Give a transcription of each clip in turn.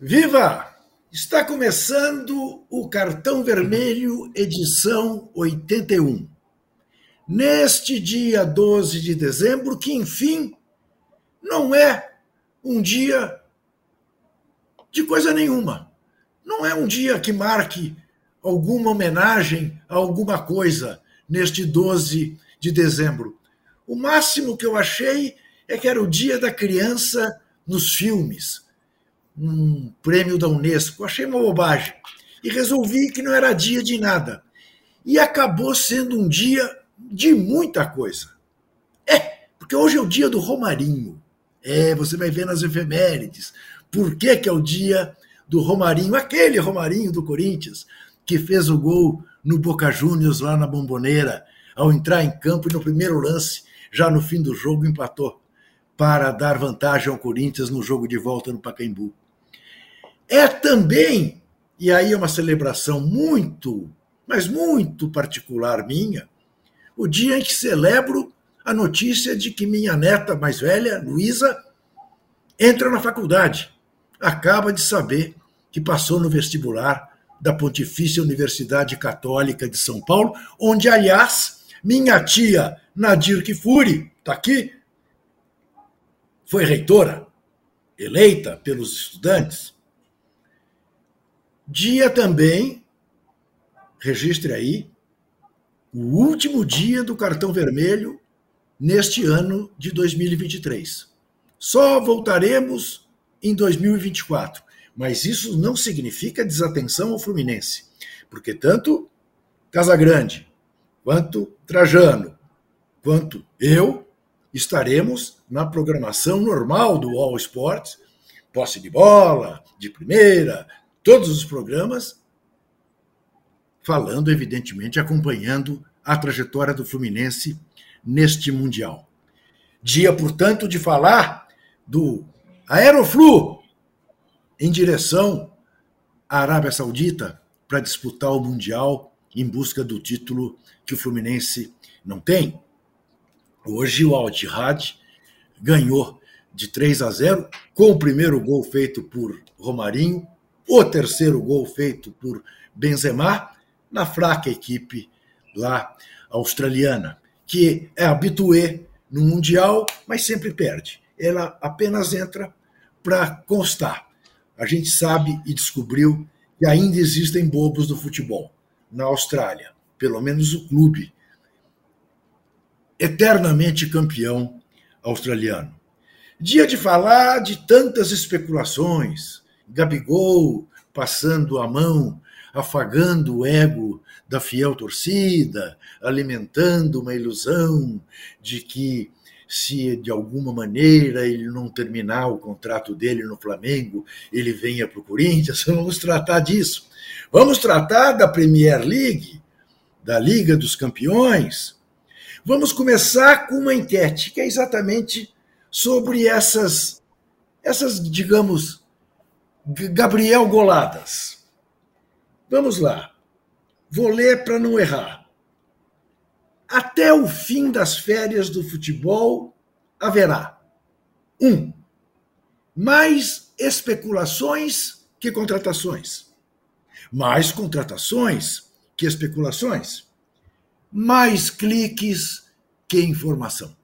Viva! Está começando o Cartão Vermelho, edição 81. Neste dia 12 de dezembro, que enfim não é um dia de coisa nenhuma. Não é um dia que marque alguma homenagem a alguma coisa neste 12 de dezembro. O máximo que eu achei é que era o dia da criança nos filmes um prêmio da Unesco. Achei uma bobagem. E resolvi que não era dia de nada. E acabou sendo um dia de muita coisa. É, porque hoje é o dia do Romarinho. É, você vai ver nas efemérides. Por que, que é o dia do Romarinho? Aquele Romarinho do Corinthians que fez o gol no Boca Juniors lá na Bomboneira, ao entrar em campo e no primeiro lance, já no fim do jogo, empatou para dar vantagem ao Corinthians no jogo de volta no Pacaembu. É também, e aí é uma celebração muito, mas muito particular minha, o dia em que celebro a notícia de que minha neta mais velha, Luísa, entra na faculdade. Acaba de saber que passou no vestibular da Pontifícia Universidade Católica de São Paulo, onde, aliás, minha tia Nadir Kifuri, está aqui, foi reitora, eleita pelos estudantes. Dia também, registre aí, o último dia do cartão vermelho neste ano de 2023. Só voltaremos em 2024, mas isso não significa desatenção ao Fluminense, porque tanto Casagrande, quanto Trajano, quanto eu estaremos na programação normal do All Sports, posse de bola, de primeira, todos os programas, falando, evidentemente, acompanhando a trajetória do Fluminense neste Mundial. Dia, portanto, de falar do Aeroflu em direção à Arábia Saudita para disputar o Mundial em busca do título que o Fluminense não tem. Hoje o Al ganhou de 3 a 0 com o primeiro gol feito por Romarinho o terceiro gol feito por Benzema na fraca equipe lá australiana, que é habituê no Mundial, mas sempre perde. Ela apenas entra para constar. A gente sabe e descobriu que ainda existem bobos do futebol na Austrália, pelo menos o clube eternamente campeão australiano. Dia de falar de tantas especulações, Gabigol passando a mão, afagando o ego da fiel torcida, alimentando uma ilusão de que se de alguma maneira ele não terminar o contrato dele no Flamengo, ele venha para o Corinthians. Vamos tratar disso. Vamos tratar da Premier League, da Liga dos Campeões. Vamos começar com uma enquete que é exatamente sobre essas, essas digamos, Gabriel Goladas. Vamos lá. Vou ler para não errar. Até o fim das férias do futebol haverá: um, mais especulações que contratações. Mais contratações que especulações. Mais cliques que informação.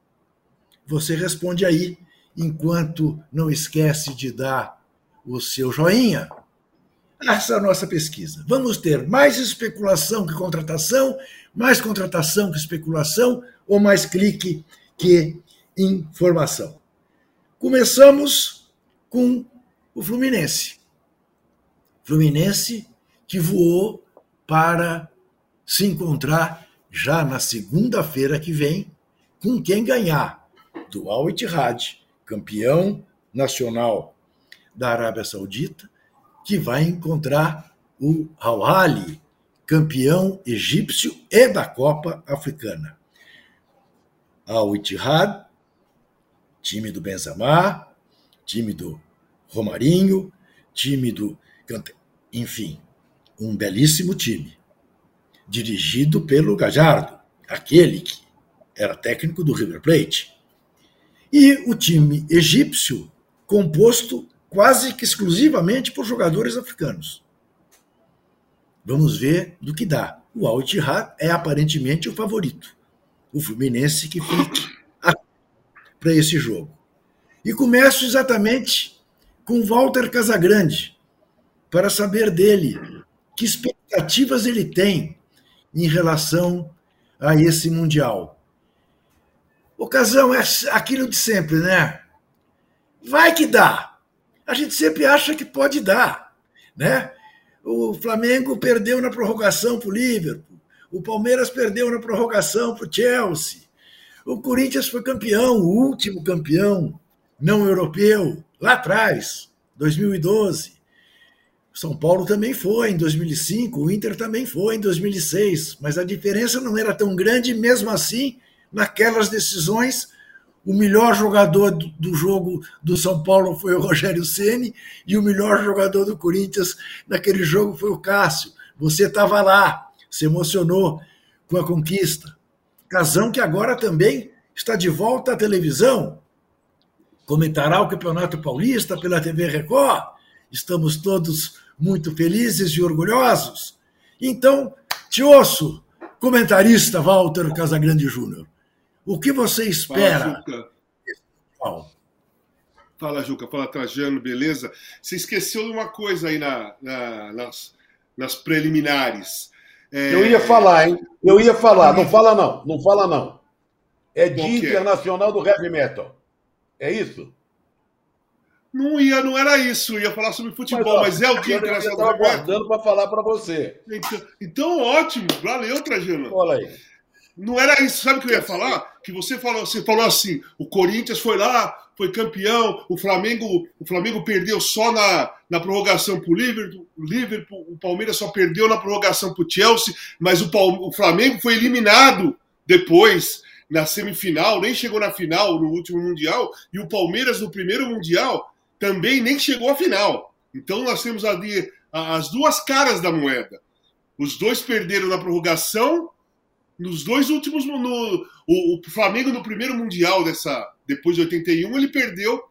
Você responde aí, enquanto não esquece de dar o seu joinha. Essa é a nossa pesquisa. Vamos ter mais especulação que contratação, mais contratação que especulação ou mais clique que informação. Começamos com o Fluminense. Fluminense que voou para se encontrar já na segunda-feira que vem com quem ganhar do Al Ittihad, campeão nacional da Arábia Saudita, que vai encontrar o Al campeão egípcio e da Copa Africana. Al Ittihad, time do Benzema, time do Romarinho, time do enfim, um belíssimo time, dirigido pelo Gajardo, aquele que era técnico do River Plate. E o time egípcio, composto quase que exclusivamente por jogadores africanos. Vamos ver do que dá. O Al é aparentemente o favorito. O Fluminense que fique para esse jogo. E começo exatamente com Walter Casagrande, para saber dele que expectativas ele tem em relação a esse Mundial. Ocasião é aquilo de sempre, né? Vai que dá. A gente sempre acha que pode dar, né? O Flamengo perdeu na prorrogação para o Liverpool, o Palmeiras perdeu na prorrogação para o Chelsea, o Corinthians foi campeão, o último campeão não europeu, lá atrás, 2012. São Paulo também foi em 2005, o Inter também foi em 2006, mas a diferença não era tão grande, mesmo assim, naquelas decisões, o melhor jogador do jogo do São Paulo foi o Rogério Ceni e o melhor jogador do Corinthians naquele jogo foi o Cássio. Você estava lá, se emocionou com a conquista. Casão que agora também está de volta à televisão, comentará o Campeonato Paulista pela TV Record. Estamos todos muito felizes e orgulhosos. Então, te ouço, comentarista Walter Casagrande Júnior. O que você espera? Fala, Juca. Fala, Juca. Fala, Trajano, beleza? Você esqueceu de uma coisa aí na, na, nas, nas preliminares. É... Eu ia falar, hein? Eu ia falar. Não fala, não. Não fala, não. É Dia Internacional do Heavy Metal. É isso? Não ia, não era isso. ia falar sobre futebol, mas, mas é o Dia Internacional do Heavy Metal. para falar para você. Então, então, ótimo. Valeu, Trajano. Olha aí. Não era isso. Sabe o que eu ia falar? Que você falou, você falou assim: o Corinthians foi lá, foi campeão, o Flamengo, o Flamengo perdeu só na, na prorrogação para o Liverpool, Liverpool, o Palmeiras só perdeu na prorrogação para o Chelsea, mas o, o Flamengo foi eliminado depois na semifinal, nem chegou na final no último Mundial, e o Palmeiras no primeiro Mundial também nem chegou à final. Então nós temos ali as duas caras da moeda. Os dois perderam na prorrogação, nos dois últimos. No, o, o Flamengo no primeiro Mundial dessa. Depois de 81, ele perdeu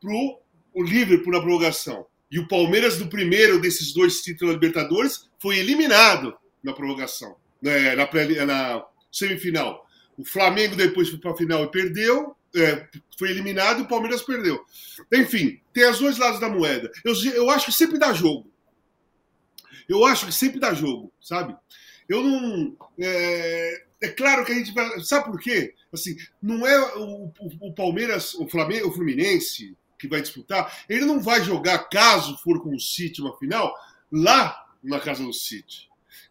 pro o Liverpool na prorrogação. E o Palmeiras, no primeiro desses dois títulos da Libertadores, foi eliminado na prorrogação, né, na, na semifinal. O Flamengo depois foi para a final e perdeu, é, foi eliminado e o Palmeiras perdeu. Enfim, tem os dois lados da moeda. Eu, eu acho que sempre dá jogo. Eu acho que sempre dá jogo, sabe? Eu não. É, é claro que a gente vai. Sabe por quê? Assim, não é o, o, o Palmeiras, o Flamengo, o Fluminense que vai disputar, ele não vai jogar, caso for com o City uma final, lá na casa do City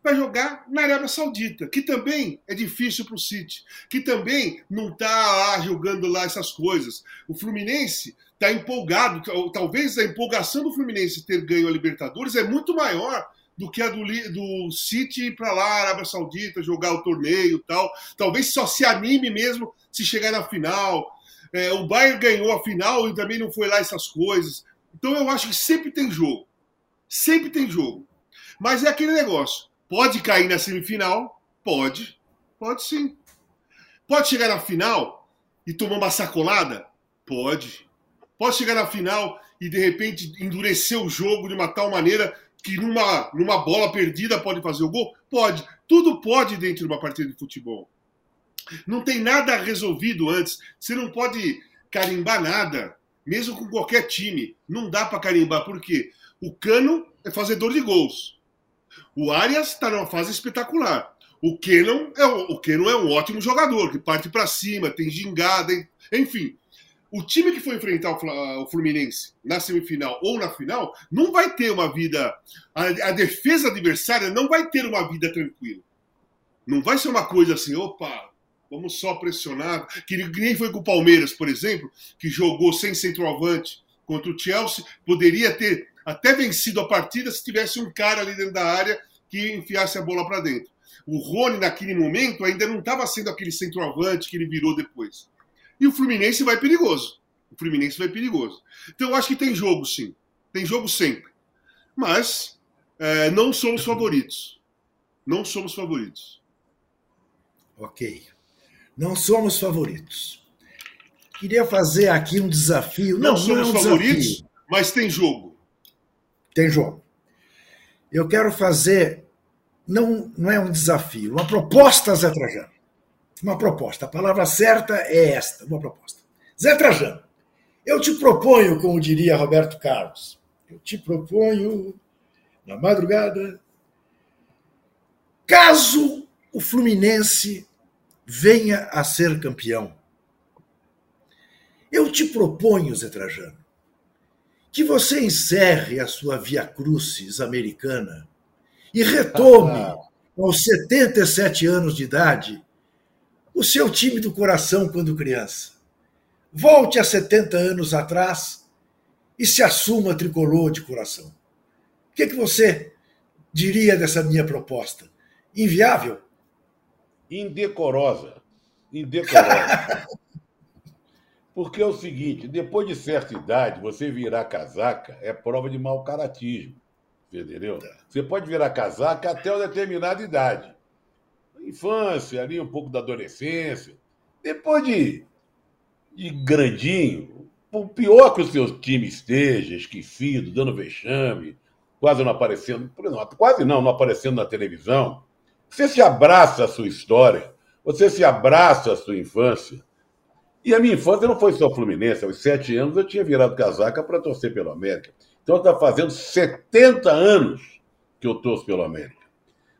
vai jogar na Arábia Saudita, que também é difícil para o City, que também não está jogando lá essas coisas. O Fluminense está empolgado, talvez a empolgação do Fluminense ter ganho a Libertadores é muito maior do que a do, do City ir para lá, Arábia Saudita, jogar o torneio tal. Talvez só se anime mesmo se chegar na final. É, o Bayern ganhou a final e também não foi lá essas coisas. Então eu acho que sempre tem jogo. Sempre tem jogo. Mas é aquele negócio. Pode cair na semifinal? Pode. Pode sim. Pode chegar na final e tomar uma sacolada? Pode. Pode chegar na final e de repente endurecer o jogo de uma tal maneira que numa, numa bola perdida pode fazer o gol? Pode. Tudo pode dentro de uma partida de futebol. Não tem nada resolvido antes. Você não pode carimbar nada, mesmo com qualquer time. Não dá para carimbar, por quê? O Cano é fazedor de gols. O Arias está numa fase espetacular. O Kenon é, o Kenon é um ótimo jogador, que parte para cima, tem gingada, enfim. O time que for enfrentar o Fluminense na semifinal ou na final não vai ter uma vida. A, a defesa adversária não vai ter uma vida tranquila. Não vai ser uma coisa assim, opa, vamos só pressionar. Que nem foi com o Palmeiras, por exemplo, que jogou sem centroavante contra o Chelsea, poderia ter até vencido a partida se tivesse um cara ali dentro da área que enfiasse a bola para dentro. O Rony, naquele momento, ainda não estava sendo aquele centroavante que ele virou depois. E o Fluminense vai perigoso. O Fluminense vai perigoso. Então eu acho que tem jogo, sim. Tem jogo sempre. Mas é, não somos favoritos. Não somos favoritos. Ok. Não somos favoritos. Queria fazer aqui um desafio. Não, não somos não é um favoritos? Desafio. Mas tem jogo. Tem jogo. Eu quero fazer, não, não é um desafio, uma proposta, Zé Trajano. Uma proposta. A palavra certa é esta, uma proposta. Zé Trajano, eu te proponho, como diria Roberto Carlos, eu te proponho, na madrugada, caso o Fluminense venha a ser campeão, eu te proponho, Zé Trajano, que você encerre a sua via crucis americana e retome, aos 77 anos de idade, o seu time do coração quando criança. Volte a 70 anos atrás e se assuma tricolor de coração. O que, é que você diria dessa minha proposta? Inviável? Indecorosa. Indecorosa. Porque é o seguinte: depois de certa idade, você virar casaca é prova de mau caratismo. Entendeu? Você pode virar casaca até uma determinada idade. Infância, ali um pouco da adolescência. Depois de, de grandinho, o pior que o seu time esteja, esquecido, dando vexame, quase não aparecendo, quase não, não aparecendo na televisão, você se abraça a sua história, você se abraça a sua infância. E a minha infância não foi só Fluminense, aos sete anos eu tinha virado casaca para torcer pelo América. Então está fazendo 70 anos que eu torço pelo América.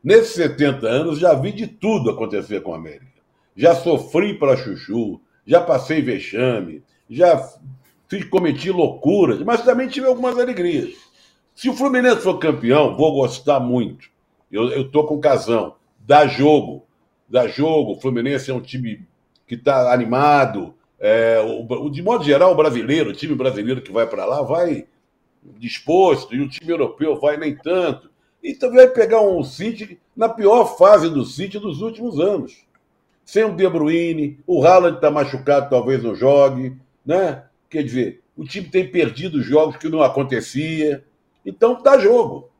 Nesses 70 anos já vi de tudo acontecer com o América. Já sofri para Chuchu, já passei vexame, já fiz, cometi loucuras, mas também tive algumas alegrias. Se o Fluminense for campeão, vou gostar muito. Eu, tô com casão. Dá jogo. Dá jogo. O Fluminense é um time que está animado. É, o, de modo geral, o brasileiro, o time brasileiro que vai para lá, vai disposto, e o time europeu vai nem tanto. E também vai pegar um City na pior fase do City dos últimos anos. Sem o De Bruyne, o Haaland está machucado, talvez não jogue. Né? Quer dizer, o time tem perdido jogos que não acontecia. Então dá jogo.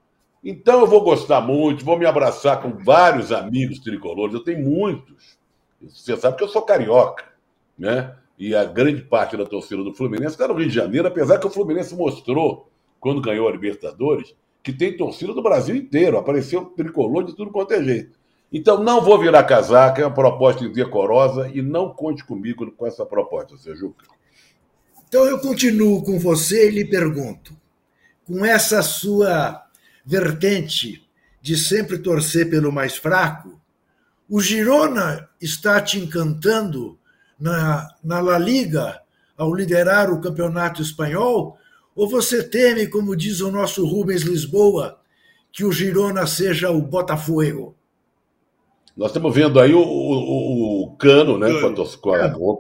Então eu vou gostar muito, vou me abraçar com vários amigos tricolores. Eu tenho muitos. Você sabe que eu sou carioca, né? E a grande parte da torcida do Fluminense está no Rio de Janeiro, apesar que o Fluminense mostrou, quando ganhou a Libertadores, que tem torcida do Brasil inteiro. Apareceu tricolor de tudo quanto é jeito. Então não vou virar casaca, é uma proposta indecorosa e não conte comigo com essa proposta, seu Juca. Então eu continuo com você e lhe pergunto: com essa sua vertente de sempre torcer pelo mais fraco, o Girona está te encantando na, na La Liga ao liderar o campeonato espanhol? Ou você teme, como diz o nosso Rubens Lisboa, que o Girona seja o Botafogo? Nós estamos vendo aí o, o, o Cano, né, com a, com a,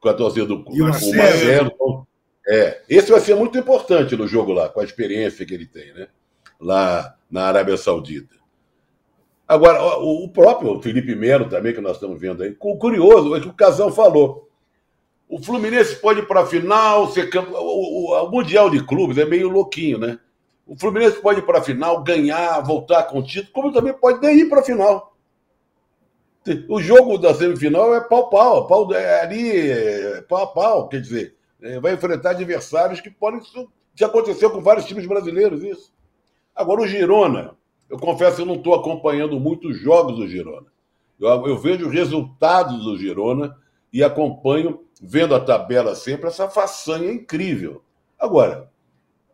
com a torcida do e o Marcelo. Marcelo é, esse vai ser muito importante no jogo lá, com a experiência que ele tem, né? Lá na Arábia Saudita. Agora, o próprio Felipe Melo também, que nós estamos vendo aí, o curioso é que o Casão falou. O Fluminense pode ir para a final, ser campo, o, o, o, Mundial de Clubes é meio louquinho, né? O Fluminense pode ir para a final, ganhar, voltar com o título, como também pode nem ir para a final. O jogo da semifinal é pau-pau, pau, é ali, é pau a pau, quer dizer, é, vai enfrentar adversários que podem. Já aconteceu com vários times brasileiros isso. Agora, o Girona, eu confesso que eu não estou acompanhando muitos jogos do Girona. Eu, eu vejo os resultados do Girona e acompanho, vendo a tabela sempre, essa façanha incrível. Agora,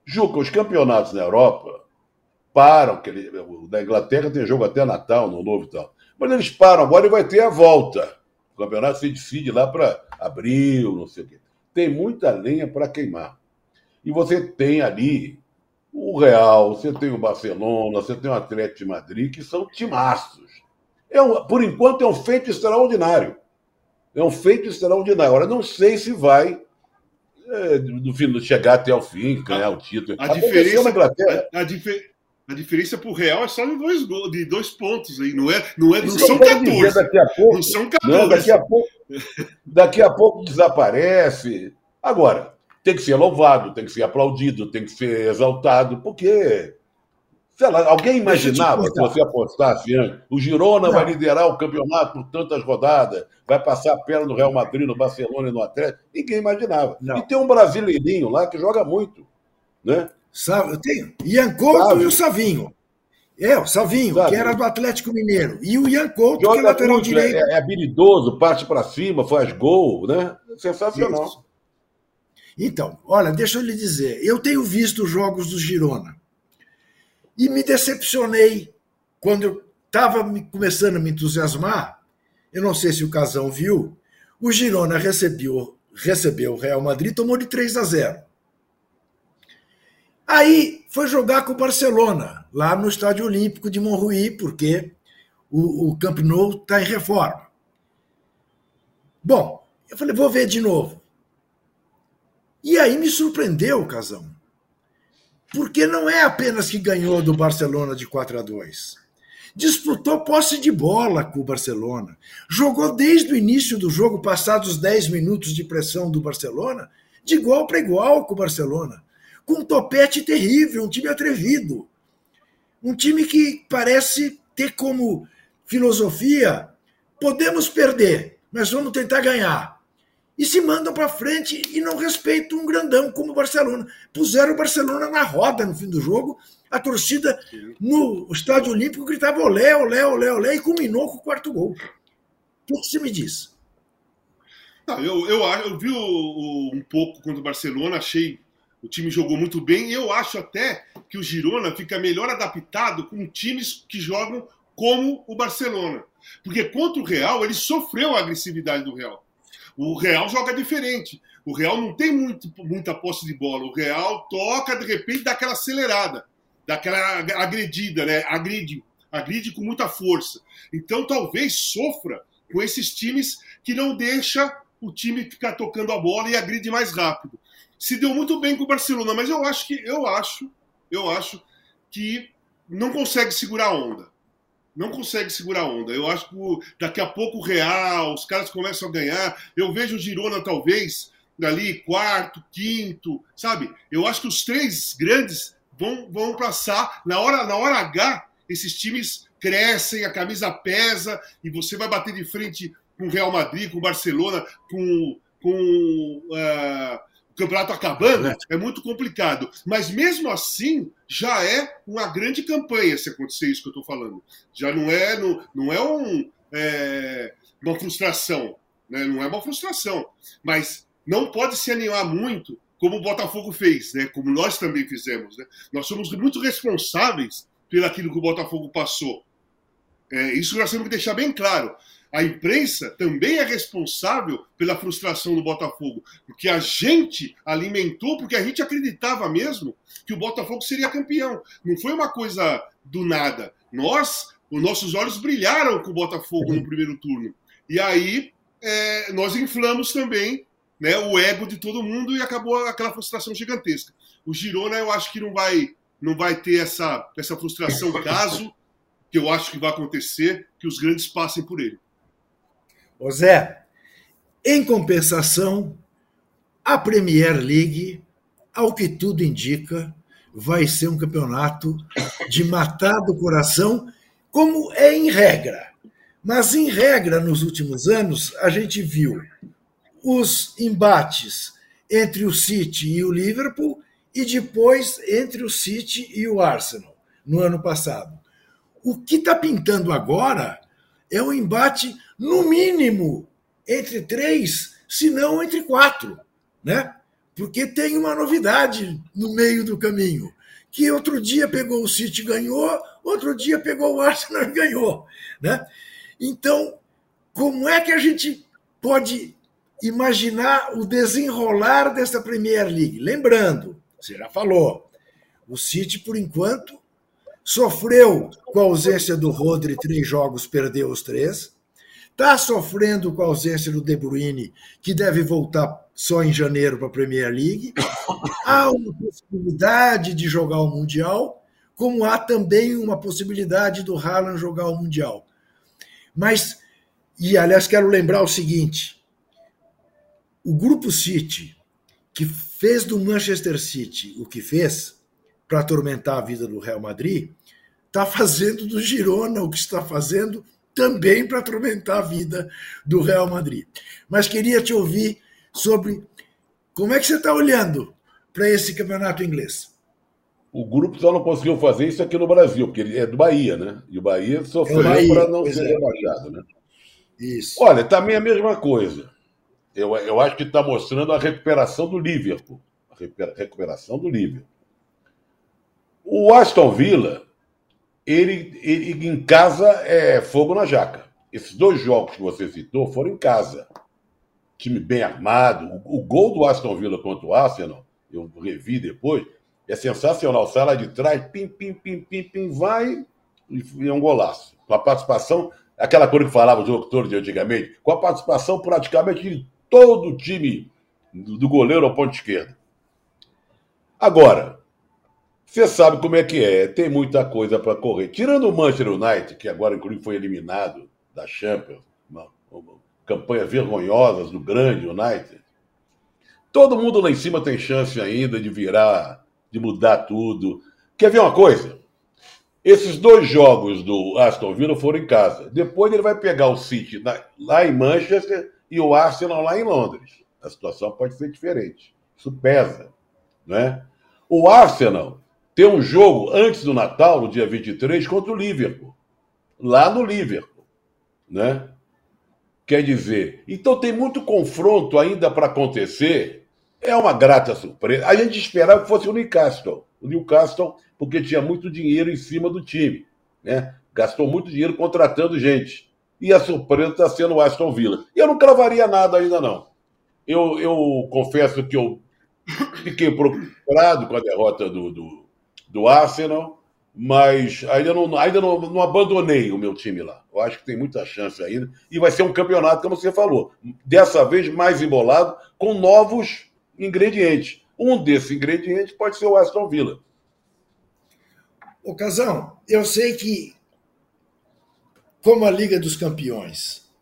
Juca, os campeonatos na Europa param, que ele, da Inglaterra tem jogo até Natal, no novo e tal. Mas eles param agora e vai ter a volta. O campeonato se decide lá para abril, não sei o quê tem muita lenha para queimar. E você tem ali o Real, você tem o Barcelona, você tem o Atlético de Madrid, que são timaços. É um, por enquanto é um feito extraordinário. É um feito extraordinário. Agora, não sei se vai é, no fim, chegar até o fim, ganhar o título. A, diferença, a, a, difer, a diferença para o Real é só de dois, de dois pontos aí, não é? Não, é, não, não são 14. Daqui a pouco, não são 14. Não, daqui, a pouco, daqui a pouco desaparece. Agora, tem que ser louvado, tem que ser aplaudido, tem que ser exaltado, porque. Sei lá, alguém imaginava que você apostasse antes? O Girona não. vai liderar o campeonato por tantas rodadas, vai passar a perna no Real Madrid, no Barcelona e no Atlético. Ninguém imaginava. Não. E tem um brasileirinho lá que joga muito. né? Eu tenho. Ian Couto e o Savinho. É, o Savinho, Sabe. que era do Atlético Mineiro. E o Ian Couto, que é lateral direito. É, é, habilidoso, parte para cima, faz gol, né? Sensacional. Isso. Então, olha, deixa eu lhe dizer, eu tenho visto os jogos do Girona e me decepcionei quando eu estava começando a me entusiasmar. Eu não sei se o Casão viu, o Girona recebeu, recebeu o Real Madrid, tomou de 3 a 0. Aí foi jogar com o Barcelona, lá no Estádio Olímpico de Montjuí, porque o, o Camp Nou está em reforma. Bom, eu falei, vou ver de novo. E aí me surpreendeu o Casão. Porque não é apenas que ganhou do Barcelona de 4 a 2. Disputou posse de bola com o Barcelona. Jogou desde o início do jogo, passados os 10 minutos de pressão do Barcelona, de igual para igual com o Barcelona. Com um topete terrível, um time atrevido. Um time que parece ter como filosofia: podemos perder, mas vamos tentar ganhar e se mandam para frente e não respeitam um grandão como o Barcelona. Puseram o Barcelona na roda no fim do jogo, a torcida no Estádio Olímpico gritava olé, olé, olé, olé e culminou com o quarto gol. O que você me diz? Eu, eu, eu vi o, o, um pouco contra o Barcelona, achei o time jogou muito bem eu acho até que o Girona fica melhor adaptado com times que jogam como o Barcelona. Porque contra o Real, ele sofreu a agressividade do Real. O Real joga diferente. O Real não tem muito, muita posse de bola. O Real toca, de repente, dá aquela acelerada, dá aquela agredida, né? Agride, agride com muita força. Então, talvez sofra com esses times que não deixa o time ficar tocando a bola e agride mais rápido. Se deu muito bem com o Barcelona, mas eu acho que eu acho, eu acho que não consegue segurar a onda não consegue segurar a onda. Eu acho que daqui a pouco o Real, os caras começam a ganhar. Eu vejo o Girona, talvez, ali, quarto, quinto, sabe? Eu acho que os três grandes vão, vão passar. Na hora, na hora H, esses times crescem, a camisa pesa, e você vai bater de frente com o Real Madrid, com o Barcelona, com. com uh, o campeonato acabando, é. é muito complicado. Mas mesmo assim, já é uma grande campanha se acontecer isso que eu estou falando. Já não é, não, não é, um, é uma frustração. Né? Não é uma frustração. Mas não pode se animar muito como o Botafogo fez, né? como nós também fizemos. Né? Nós somos muito responsáveis pelo aquilo que o Botafogo passou. É, isso nós temos que deixar bem claro a imprensa também é responsável pela frustração do Botafogo, porque a gente alimentou, porque a gente acreditava mesmo que o Botafogo seria campeão. Não foi uma coisa do nada. Nós, os nossos olhos brilharam com o Botafogo no primeiro turno. E aí é, nós inflamos também né, o ego de todo mundo e acabou aquela frustração gigantesca. O Girona, eu acho que não vai, não vai ter essa, essa frustração caso, que eu acho que vai acontecer, que os grandes passem por ele. Ô Zé, em compensação, a Premier League, ao que tudo indica, vai ser um campeonato de matar do coração, como é em regra. Mas, em regra, nos últimos anos, a gente viu os embates entre o City e o Liverpool e depois entre o City e o Arsenal, no ano passado. O que está pintando agora é um embate no mínimo, entre três, se não entre quatro, né? Porque tem uma novidade no meio do caminho, que outro dia pegou o City e ganhou, outro dia pegou o Arsenal e ganhou, né? Então, como é que a gente pode imaginar o desenrolar dessa Premier League? Lembrando, você já falou, o City, por enquanto, sofreu com a ausência do Rodri três jogos, perdeu os três. Está sofrendo com a ausência do De Bruyne, que deve voltar só em janeiro para a Premier League. Há uma possibilidade de jogar o Mundial, como há também uma possibilidade do Haaland jogar o Mundial. Mas, e aliás, quero lembrar o seguinte: o Grupo City, que fez do Manchester City o que fez para atormentar a vida do Real Madrid, está fazendo do Girona o que está fazendo também para atormentar a vida do Real Madrid. Mas queria te ouvir sobre como é que você está olhando para esse campeonato inglês. O grupo só não conseguiu fazer isso aqui no Brasil, porque ele é do Bahia, né? E o Bahia sofreu é para não ser é. rebaixado, né? Isso. Olha, também a mesma coisa. Eu, eu acho que está mostrando a recuperação do Liverpool. A recuperação do Liverpool. O Aston Villa, ele, ele em casa é fogo na jaca. Esses dois jogos que você citou foram em casa. Time bem armado. O, o gol do Aston Villa contra o Arsenal, eu revi depois, é sensacional. Sai lá de trás, pim, pim, pim, pim, pim, vai e é um golaço. Com a participação, aquela coisa que falava os locutores de antigamente, com a participação praticamente de todo o time, do goleiro ao ponto esquerdo. Agora, você sabe como é que é, tem muita coisa para correr. Tirando o Manchester United, que agora inclusive foi eliminado da Champions, uma, uma campanha vergonhosas do grande United, todo mundo lá em cima tem chance ainda de virar, de mudar tudo. Quer ver uma coisa? Esses dois jogos do Aston Villa foram em casa. Depois ele vai pegar o City lá em Manchester e o Arsenal lá em Londres. A situação pode ser diferente. Isso pesa. Né? O Arsenal tem um jogo antes do Natal, no dia 23, contra o Liverpool. Lá no Liverpool. Né? Quer dizer, então tem muito confronto ainda para acontecer. É uma grata surpresa. A gente esperava que fosse o Newcastle. O Newcastle, porque tinha muito dinheiro em cima do time. Né? Gastou muito dinheiro contratando gente. E a surpresa está sendo o Aston Villa. Eu não cravaria nada ainda, não. Eu, eu confesso que eu fiquei preocupado com a derrota do, do do Arsenal, mas ainda, não, ainda não, não, abandonei o meu time lá. Eu acho que tem muita chance ainda. E vai ser um campeonato, como você falou, dessa vez mais embolado, com novos ingredientes. Um desses ingredientes pode ser o Aston Villa. Ô Casão, eu sei que, como a Liga dos Campeões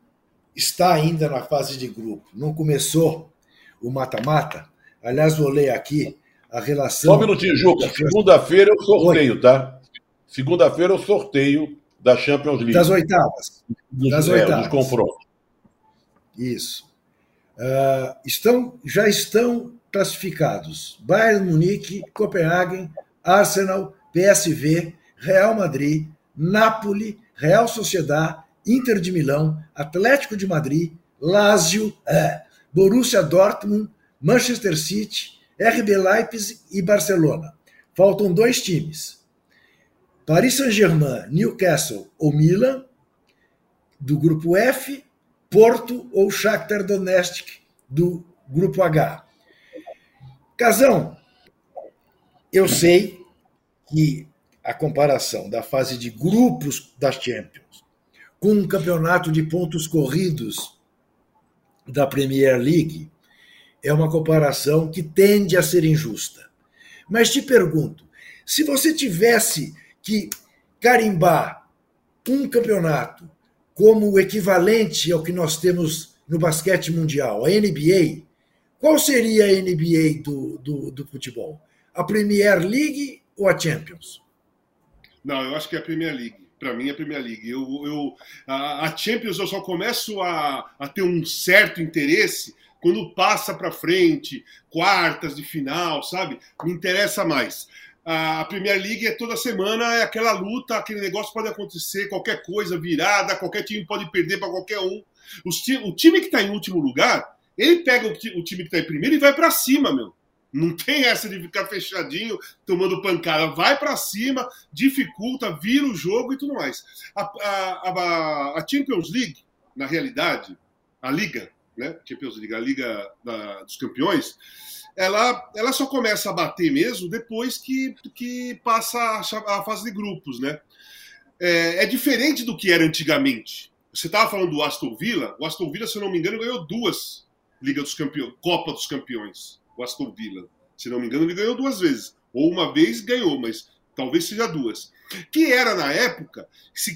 está ainda na fase de grupo, não começou o mata-mata, aliás, vou ler aqui a relação. Só um minutinho, Juca. Segunda-feira eu sorteio, Oi. tá? Segunda-feira eu sorteio da Champions League. Das oitavas. Das é, oitavas. Dos confrontos. Isso. Uh, estão, já estão classificados Bayern Munique, Copenhagen, Arsenal, PSV, Real Madrid, Napoli, Real Sociedad, Inter de Milão, Atlético de Madrid, Lazio, é, Borussia Dortmund, Manchester City, RB Leipzig e Barcelona. Faltam dois times. Paris Saint-Germain, Newcastle ou Milan, do grupo F, Porto ou Shakhtar Donetsk, do grupo H. Casão, eu sei que a comparação da fase de grupos das Champions com um campeonato de pontos corridos da Premier League é uma comparação que tende a ser injusta. Mas te pergunto, se você tivesse que carimbar um campeonato como o equivalente ao que nós temos no basquete mundial, a NBA, qual seria a NBA do, do, do futebol? A Premier League ou a Champions? Não, eu acho que é a Premier League. Para mim, é a Premier League. Eu, eu, a, Champions eu só começo a, a ter um certo interesse quando passa para frente, quartas de final, sabe? Me interessa mais. A Premier League é toda semana, é aquela luta, aquele negócio pode acontecer, qualquer coisa, virada, qualquer time pode perder para qualquer um. o time que está em último lugar, ele pega o, time que está em primeiro e vai para cima, meu. Não tem essa de ficar fechadinho, tomando pancada. Vai para cima, dificulta, vira o jogo e tudo mais. A, a, a, a Champions League, na realidade, a Liga, né? Champions League, a Liga da, dos Campeões, ela, ela só começa a bater mesmo depois que, que passa a, a fase de grupos, né? É, é, diferente do que era antigamente. Você estava falando do Aston Villa, o Aston Villa, se eu não me engano, ganhou duas Liga dos Campeões, Copa dos Campeões. O Aston Villa, se não me engano, ele ganhou duas vezes. Ou uma vez ganhou, mas talvez seja duas que era na época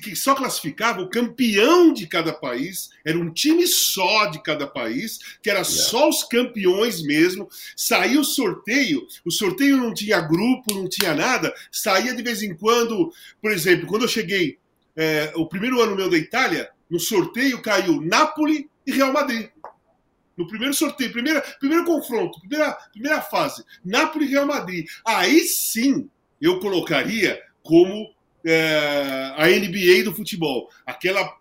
que só classificava o campeão de cada país, era um time só de cada país, que era yeah. só os campeões mesmo. Saía o sorteio, o sorteio não tinha grupo, não tinha nada, saía de vez em quando. Por exemplo, quando eu cheguei, é, o primeiro ano meu da Itália, no sorteio caiu Napoli e Real Madrid. No primeiro sorteio, primeira, primeiro confronto, primeira, primeira fase, Napoli e Real Madrid. Aí sim eu colocaria como é, a NBA do futebol. Aquela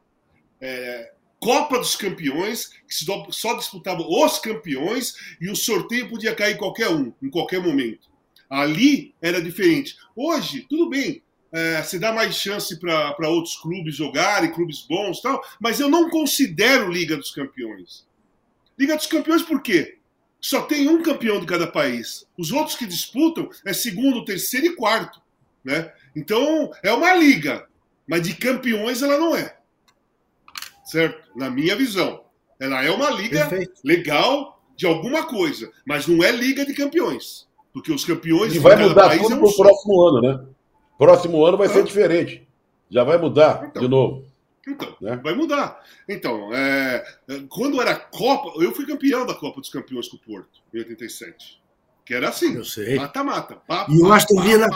é, Copa dos Campeões, que só disputavam os campeões e o sorteio podia cair qualquer um, em qualquer momento. Ali era diferente. Hoje, tudo bem, é, se dá mais chance para outros clubes jogarem, clubes bons tal, mas eu não considero Liga dos Campeões. Liga dos Campeões por quê? Só tem um campeão de cada país. Os outros que disputam é segundo, terceiro e quarto. Né? Então, é uma liga, mas de campeões ela não é certo? Na minha visão. Ela é uma liga Perfeito. legal de alguma coisa, mas não é liga de campeões. Porque os campeões. E vai mudar tudo é um pro próximo ano, né? Próximo ano vai ah. ser diferente. Já vai mudar então, de novo. Então, né? vai mudar. Então, é, quando era Copa, eu fui campeão da Copa dos Campeões com o Porto, em 87. Que era assim. Eu sei. Mata-mata. E o Aston Villa.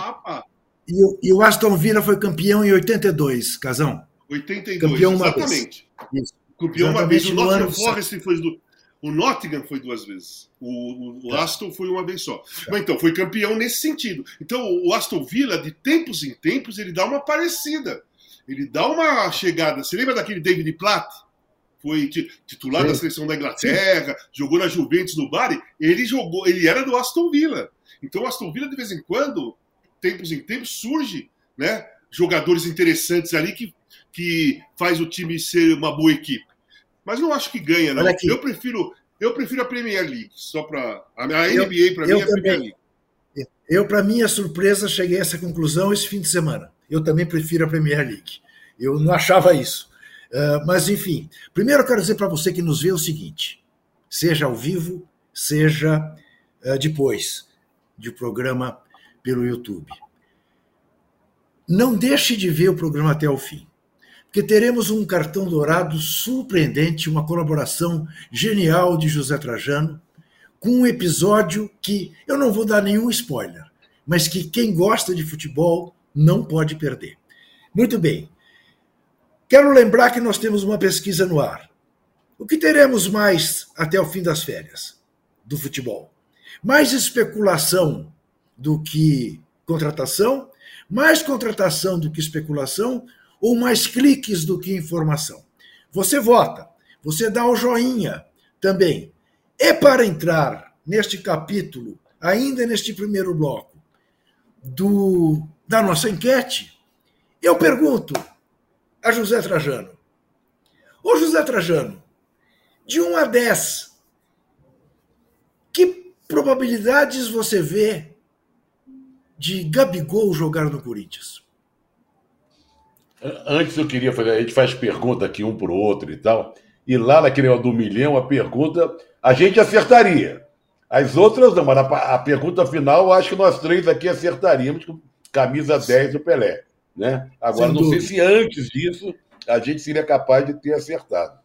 E o, e o Aston Villa foi campeão em 82, Casão. 82, campeão exatamente. Isso. Campeão uma vez. O Nottingham Forest foi do, o Nottingham foi duas vezes. O, o, o, Aston foi uma vez só. Mas então, foi campeão nesse sentido. Então, o Aston Villa, de tempos em tempos, ele dá uma parecida. Ele dá uma chegada. Você lembra daquele David Platt? Foi titular Sim. da seleção da Inglaterra, Sim. jogou na Juventus no Bari. Ele jogou, ele era do Aston Villa. Então, o Aston Villa, de vez em quando, tempos em tempos, surge, né? Jogadores interessantes ali que que faz o time ser uma boa equipe. Mas não acho que ganha, não. Eu prefiro, eu prefiro a Premier League, só para a NBA para mim é a Premier League. Eu, para minha surpresa, cheguei a essa conclusão esse fim de semana. Eu também prefiro a Premier League. Eu não achava isso. Uh, mas, enfim, primeiro eu quero dizer para você que nos vê o seguinte: seja ao vivo, seja uh, depois de programa pelo YouTube. Não deixe de ver o programa até o fim que teremos um cartão dourado surpreendente, uma colaboração genial de José Trajano, com um episódio que eu não vou dar nenhum spoiler, mas que quem gosta de futebol não pode perder. Muito bem. Quero lembrar que nós temos uma pesquisa no ar. O que teremos mais até o fim das férias do futebol? Mais especulação do que contratação, mais contratação do que especulação ou mais cliques do que informação. Você vota, você dá o joinha também. E para entrar neste capítulo, ainda neste primeiro bloco do, da nossa enquete, eu pergunto a José Trajano: Ô José Trajano, de 1 a 10, que probabilidades você vê de Gabigol jogar no Corinthians? Antes eu queria fazer, a gente faz pergunta aqui um para o outro e tal, e lá naquele do milhão, a pergunta a gente acertaria. As outras não, mas a, pergunta final eu acho que nós três aqui acertaríamos camisa 10 do Pelé. Né? Agora, Sem não dúvida. sei se antes disso a gente seria capaz de ter acertado.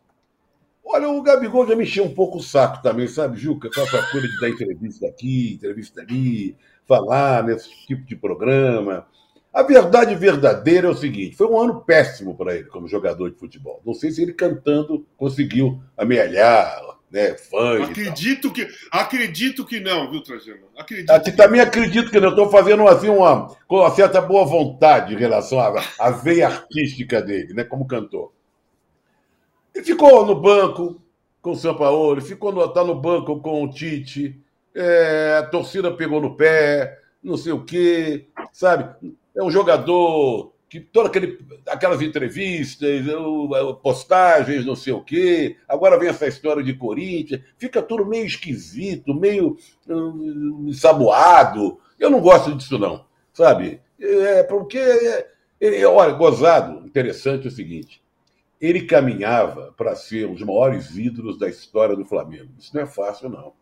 Olha, o Gabigol já mexeu um pouco o saco também, sabe, Juca? Com essa coisa de dar entrevista aqui, entrevista ali, falar nesse tipo de programa. A verdade verdadeira é o seguinte: foi um ano péssimo para ele como jogador de futebol. Não sei se ele cantando conseguiu amealhar, né, fãs. Acredito que, acredito que não, viu, Trajano? Acredito. Aqui, que também não. acredito que não. Estou fazendo assim uma com uma certa boa vontade em relação à, à veia artística dele, né, como cantor. Ele ficou no banco com o São Paulo, ficou no, tá no banco com o Tite, é, a torcida pegou no pé, não sei o quê, sabe? é um jogador que todas aquele, aquelas entrevistas, postagens, não sei o quê, agora vem essa história de Corinthians, fica tudo meio esquisito, meio hum, ensaboado. Eu não gosto disso, não, sabe? É porque, é, olha, gozado, interessante é o seguinte, ele caminhava para ser um dos maiores ídolos da história do Flamengo. Isso não é fácil, não.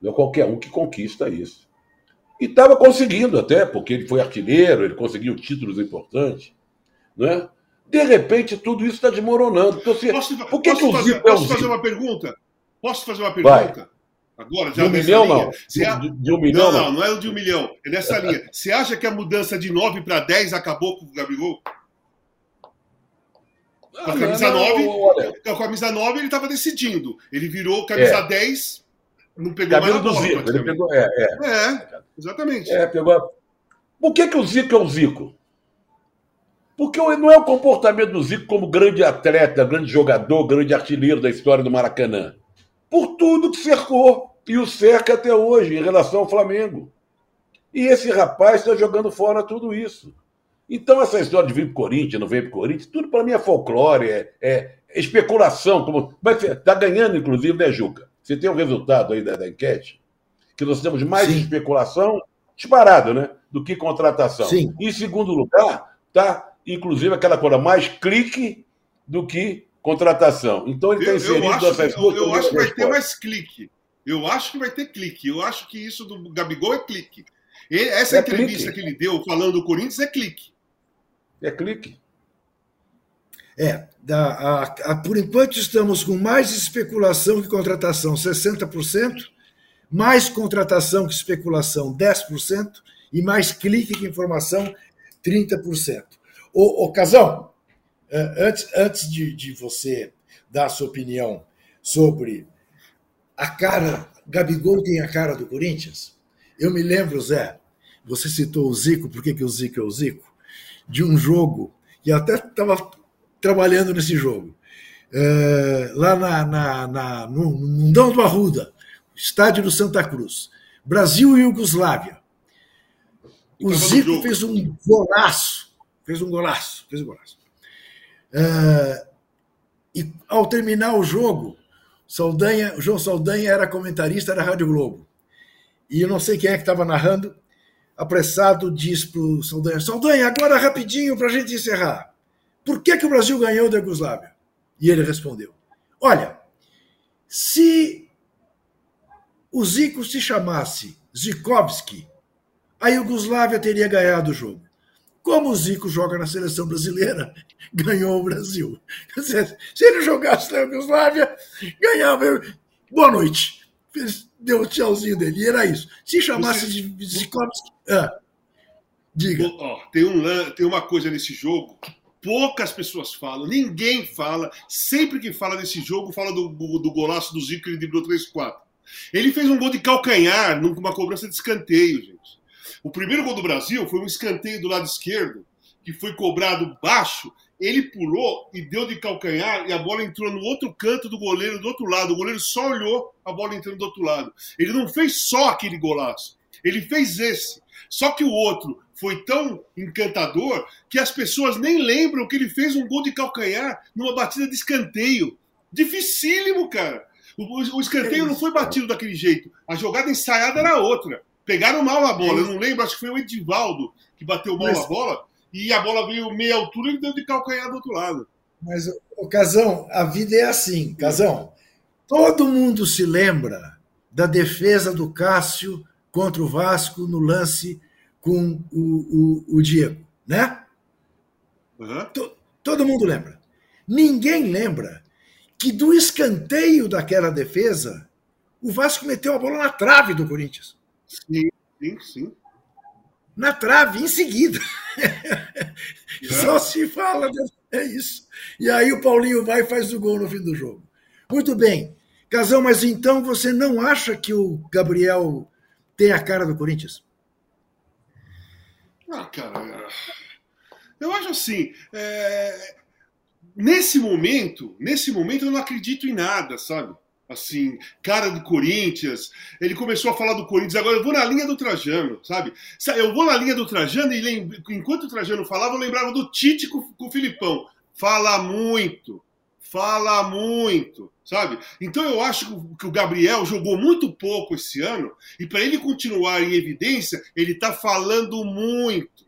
Não é qualquer um que conquista isso. E estava conseguindo até, porque ele foi artilheiro, ele conseguiu títulos importantes. Né? De repente, tudo isso está desmoronando. Então, assim, posso, por que posso, que fazer, posso fazer uma pergunta? Posso fazer uma pergunta? Vai. Agora, já de um milhão, linha. não. De, de, um milhão, não. Não, não é o de um milhão. É nessa linha. Você acha que a mudança de 9 para 10 acabou com o Gabigol? Com a camisa não, 9, não, com a camisa 9 ele estava decidindo. Ele virou camisa é. 10 não pegou mais a bola, Ele pegou, é, é. é, exatamente. É, pegou. Por que, que o Zico é o Zico? Porque não é o comportamento do Zico como grande atleta, grande jogador, grande artilheiro da história do Maracanã. Por tudo que cercou e o cerca até hoje em relação ao Flamengo. E esse rapaz está jogando fora tudo isso. Então, essa história de vir para o Corinthians, não vir para o Corinthians, tudo para mim é folclore, é, é especulação. Como... Mas está ganhando, inclusive, né, Juca? Você tem o um resultado aí da, da, enquete, que nós temos mais Sim. especulação disparado, né? Do que contratação. Sim. Em segundo lugar, tá inclusive aquela coisa mais clique do que contratação. Então ele está inserido eu, eu acho, Eu, eu acho que vai ter mais clique. Eu acho que vai ter clique. Eu acho que isso do Gabigol é clique. essa é entrevista clique. que ele deu falando do Corinthians é clique. É clique. É, a, a, por enquanto estamos com mais especulação que contratação, 60%, mais contratação que especulação, 10%, e mais clique que informação, 30%. Ô, ô Casão, é, antes, antes de, de você dar a sua opinião sobre a cara, Gabigol tem a cara do Corinthians? Eu me lembro, Zé, você citou o Zico, por que, que o Zico é o Zico? De um jogo, e até estava trabalhando nesse jogo, é, lá na, na, na, no Mundão do Arruda, estádio do Santa Cruz, Brasil e Iugoslávia. O Zico fez um golaço fez um golaço, fez um golaço. Uh, e ao terminar o jogo, Saldanha, João Saldanha era comentarista da Rádio Globo. E eu não sei quem é que estava narrando, apressado, diz para o Saldanha: Saldanha, agora rapidinho para a gente encerrar. Por que, que o Brasil ganhou da Yugoslávia? E ele respondeu: Olha, se o Zico se chamasse Zikovski, a Iugoslávia teria ganhado o jogo. Como o Zico joga na seleção brasileira, ganhou o Brasil. Se ele jogasse na Yugoslávia, ganhava. Boa noite. Deu o tchauzinho dele. E era isso. Se chamasse Você... de Zikovski. Ah, diga. Oh, tem, um, tem uma coisa nesse jogo poucas pessoas falam, ninguém fala. Sempre que fala desse jogo, fala do, do golaço do Zico que ele driblou 3-4. Ele fez um gol de calcanhar numa cobrança de escanteio, gente. O primeiro gol do Brasil foi um escanteio do lado esquerdo, que foi cobrado baixo. Ele pulou e deu de calcanhar e a bola entrou no outro canto do goleiro, do outro lado. O goleiro só olhou a bola entrando do outro lado. Ele não fez só aquele golaço, ele fez esse. Só que o outro foi tão encantador que as pessoas nem lembram que ele fez um gol de calcanhar numa batida de escanteio. Dificílimo, cara. O, o escanteio não foi batido daquele jeito. A jogada ensaiada era outra. Pegaram mal a bola. Eu não lembro, acho que foi o Edivaldo que bateu mal mas... a bola. E a bola veio meia altura e deu de calcanhar do outro lado. Mas, o Casão, a vida é assim, Casão. Todo mundo se lembra da defesa do Cássio contra o Vasco no lance com o, o, o Diego, né? Uhum. todo mundo lembra. Ninguém lembra que do escanteio daquela defesa, o Vasco meteu a bola na trave do Corinthians. Sim, sim, sim. Na trave, em seguida. É. Só se fala, é isso. E aí o Paulinho vai e faz o gol no fim do jogo. Muito bem. Casão, mas então você não acha que o Gabriel tem a cara do Corinthians? Ah, cara. Eu acho assim. É... Nesse momento, nesse momento eu não acredito em nada, sabe? assim, cara do Corinthians. Ele começou a falar do Corinthians, agora eu vou na linha do Trajano, sabe? Eu vou na linha do Trajano e lembro, enquanto o Trajano falava, eu lembrava do Tite com, com o Filipão. Fala muito, fala muito, sabe? Então eu acho que o Gabriel jogou muito pouco esse ano e para ele continuar em evidência, ele tá falando muito,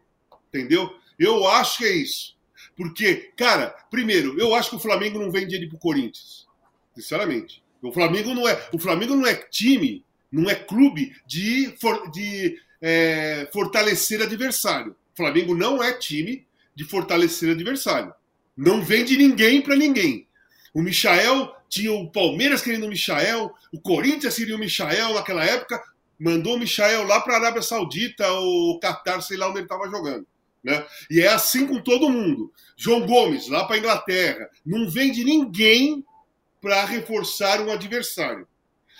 entendeu? Eu acho que é isso. Porque, cara, primeiro, eu acho que o Flamengo não vende ele pro Corinthians. Sinceramente. O Flamengo não é, o Flamengo não é time, não é clube de, for, de é, fortalecer adversário. O Flamengo não é time de fortalecer adversário. Não vende ninguém para ninguém. O Michael tinha o Palmeiras querendo o Michael, o Corinthians queria o Michael naquela época, mandou o Michael lá para a Arábia Saudita ou Catar, sei lá onde ele estava jogando. Né? E é assim com todo mundo. João Gomes, lá para a Inglaterra, não vende ninguém para reforçar um adversário.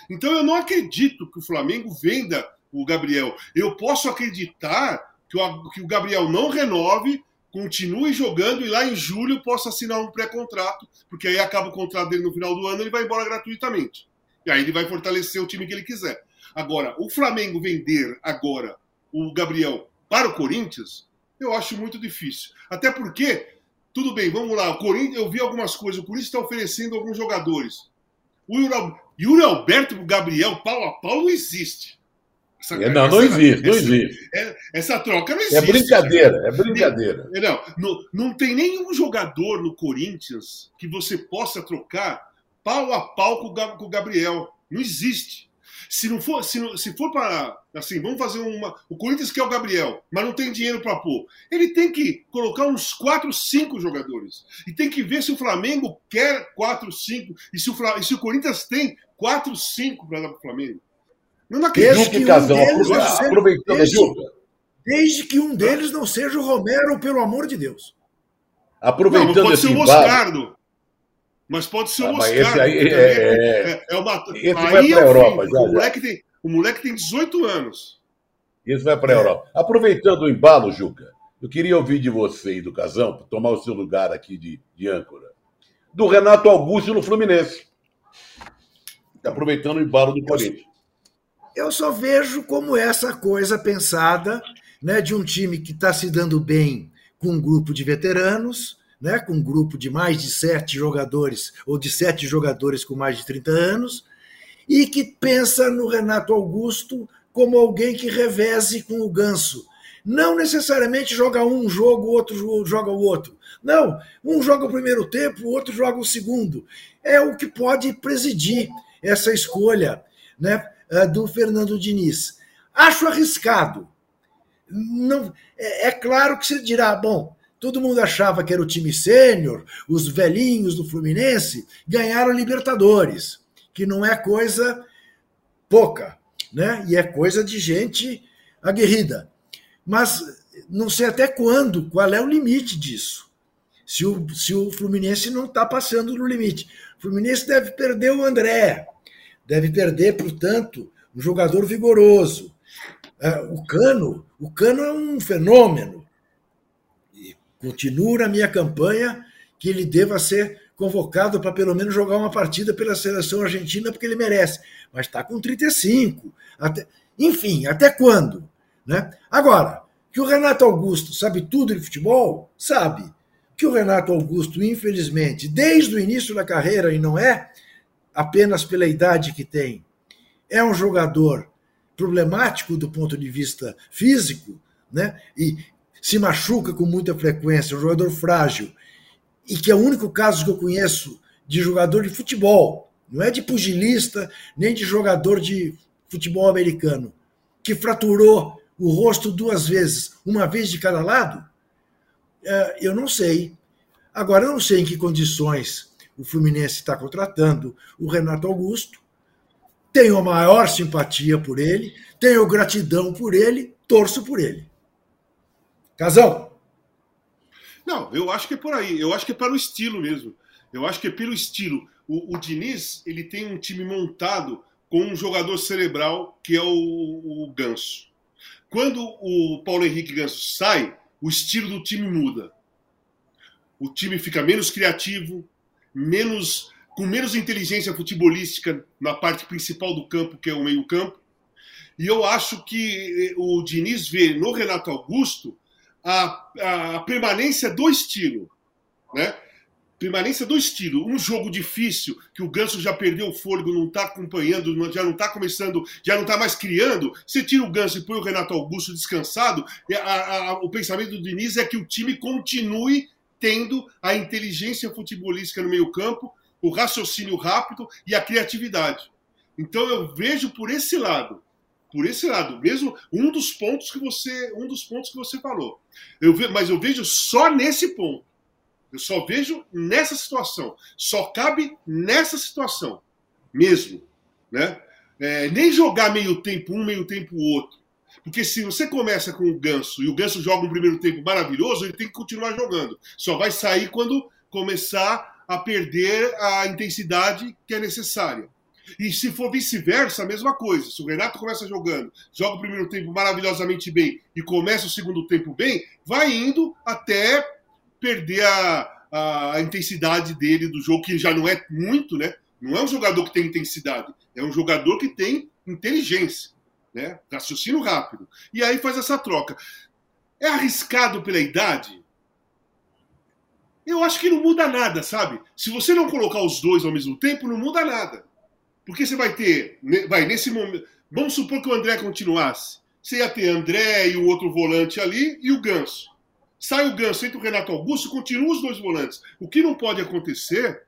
Então eu não acredito que o Flamengo venda o Gabriel. Eu posso acreditar que o Gabriel não renove, continue jogando e lá em julho possa assinar um pré-contrato, porque aí acaba o contrato dele no final do ano e ele vai embora gratuitamente. E aí ele vai fortalecer o time que ele quiser. Agora, o Flamengo vender agora o Gabriel para o Corinthians, eu acho muito difícil. Até porque, tudo bem, vamos lá, o Corinthians, eu vi algumas coisas, o Corinthians está oferecendo alguns jogadores. O Yuri Alberto o Gabriel, pau a pau, não existe. Essa, é, não, não essa, existe, não existe. É, essa troca não é existe. É brincadeira, é brincadeira. Não, não, não tem nenhum jogador no Corinthians que você possa trocar pau a pau com o Gabriel. Não existe. Se não for, se, não, se for para assim, vamos fazer uma. O Corinthians quer o Gabriel, mas não tem dinheiro para pôr. Ele tem que colocar uns 4, 5 jogadores. E tem que ver se o Flamengo quer 4, 5. E se o, e se o Corinthians tem 4, 5 para dar para o Flamengo. Não acredito. Desde que, casão, um aproveitando, desde, desde que um deles não seja o Romero, pelo amor de Deus. Aproveitando não, pode ser o Moscardo. Mas pode ser o ah, Moscardo. Esse aí é, é, é, é uma... Esse aí vai para a Europa. Já, o, moleque tem, o moleque tem 18 anos. Esse vai para a Europa. Aproveitando o embalo, Juca, eu queria ouvir de você e do Casão, para tomar o seu lugar aqui de, de âncora, do Renato Augusto no Fluminense. Aproveitando o embalo do Corinthians. Eu só vejo como essa coisa pensada né, de um time que está se dando bem com um grupo de veteranos, né, com um grupo de mais de sete jogadores, ou de sete jogadores com mais de 30 anos, e que pensa no Renato Augusto como alguém que reveze com o ganso. Não necessariamente joga um jogo, o outro joga o outro. Não, um joga o primeiro tempo, o outro joga o segundo. É o que pode presidir essa escolha. Né? Eh, do Fernando Diniz. Acho arriscado. Não, é, é claro que você dirá, bom, todo mundo achava que era o time sênior, os velhinhos do Fluminense ganharam Libertadores, que não é coisa pouca, né? E é coisa de gente aguerrida. Mas não sei até quando, qual é o limite disso. Se o, se o Fluminense não está passando no limite. O Fluminense deve perder o André, deve perder, portanto, um jogador vigoroso. É, o Cano, o Cano é um fenômeno. E continuo na minha campanha que ele deva ser convocado para pelo menos jogar uma partida pela seleção argentina, porque ele merece. Mas está com 35. Até, enfim, até quando? Né? Agora, que o Renato Augusto sabe tudo de futebol? Sabe. Que o Renato Augusto, infelizmente, desde o início da carreira, e não é apenas pela idade que tem, é um jogador problemático do ponto de vista físico, né? E se machuca com muita frequência, é um jogador frágil, e que é o único caso que eu conheço de jogador de futebol, não é de pugilista, nem de jogador de futebol americano, que fraturou o rosto duas vezes, uma vez de cada lado, é, eu não sei. Agora, eu não sei em que condições o Fluminense está contratando o Renato Augusto. Tenho a maior simpatia por ele, tenho gratidão por ele, torço por ele. Casão? Não, eu acho que é por aí. Eu acho que é pelo estilo mesmo. Eu acho que é pelo estilo. O, o Diniz ele tem um time montado com um jogador cerebral que é o, o Ganso. Quando o Paulo Henrique Ganso sai, o estilo do time muda. O time fica menos criativo, menos com menos inteligência futebolística na parte principal do campo, que é o meio-campo. E eu acho que eh, o Diniz vê no Renato Augusto a, a permanência do estilo, né? Permanência do estilo. Um jogo difícil, que o Ganso já perdeu o fôlego, não está acompanhando, já não está começando, já não está mais criando. Você tira o Ganso e põe o Renato Augusto descansado, a, a, o pensamento do Diniz é que o time continue tendo a inteligência futebolística no meio-campo, o raciocínio rápido e a criatividade. Então eu vejo por esse lado, por esse lado, mesmo um dos pontos que você, um dos pontos que você falou. Eu ve, mas eu vejo só nesse ponto. Eu só vejo nessa situação. Só cabe nessa situação mesmo, né? É, nem jogar meio tempo um, meio tempo outro. Porque se você começa com o Ganso e o Ganso joga um primeiro tempo maravilhoso, ele tem que continuar jogando. Só vai sair quando começar a perder a intensidade que é necessária. E se for vice-versa, a mesma coisa. Se o Renato começa jogando, joga o primeiro tempo maravilhosamente bem e começa o segundo tempo bem, vai indo até perder a, a intensidade dele do jogo, que já não é muito, né? Não é um jogador que tem intensidade, é um jogador que tem inteligência, né? Raciocínio rápido. E aí faz essa troca. É arriscado pela idade? Eu acho que não muda nada, sabe? Se você não colocar os dois ao mesmo tempo, não muda nada. Porque você vai ter, vai nesse momento, vamos supor que o André continuasse. Você ia ter André e o outro volante ali e o Ganso. Sai o Ganso, entra o Renato Augusto, continua os dois volantes. O que não pode acontecer,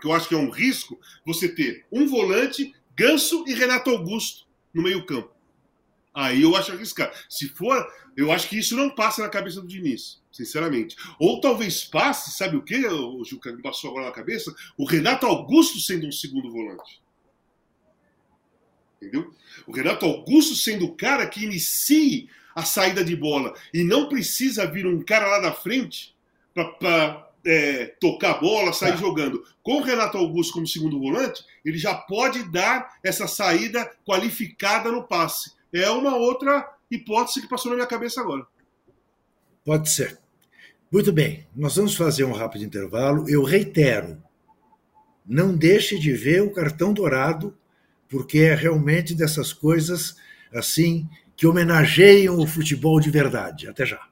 que eu acho que é um risco, você ter um volante, Ganso e Renato Augusto no meio-campo. Aí eu acho arriscado. Se for, eu acho que isso não passa na cabeça do Diniz, sinceramente. Ou talvez passe, sabe o que, o Juca me passou agora na cabeça? O Renato Augusto sendo um segundo volante. Entendeu? O Renato Augusto sendo o cara que inicie a saída de bola e não precisa vir um cara lá na frente para é, tocar a bola, sair é. jogando. Com o Renato Augusto como segundo volante, ele já pode dar essa saída qualificada no passe. É uma outra hipótese que passou na minha cabeça agora. Pode ser. Muito bem, nós vamos fazer um rápido intervalo. Eu reitero, não deixe de ver o cartão dourado porque é realmente dessas coisas assim que homenageiam o futebol de verdade. Até já.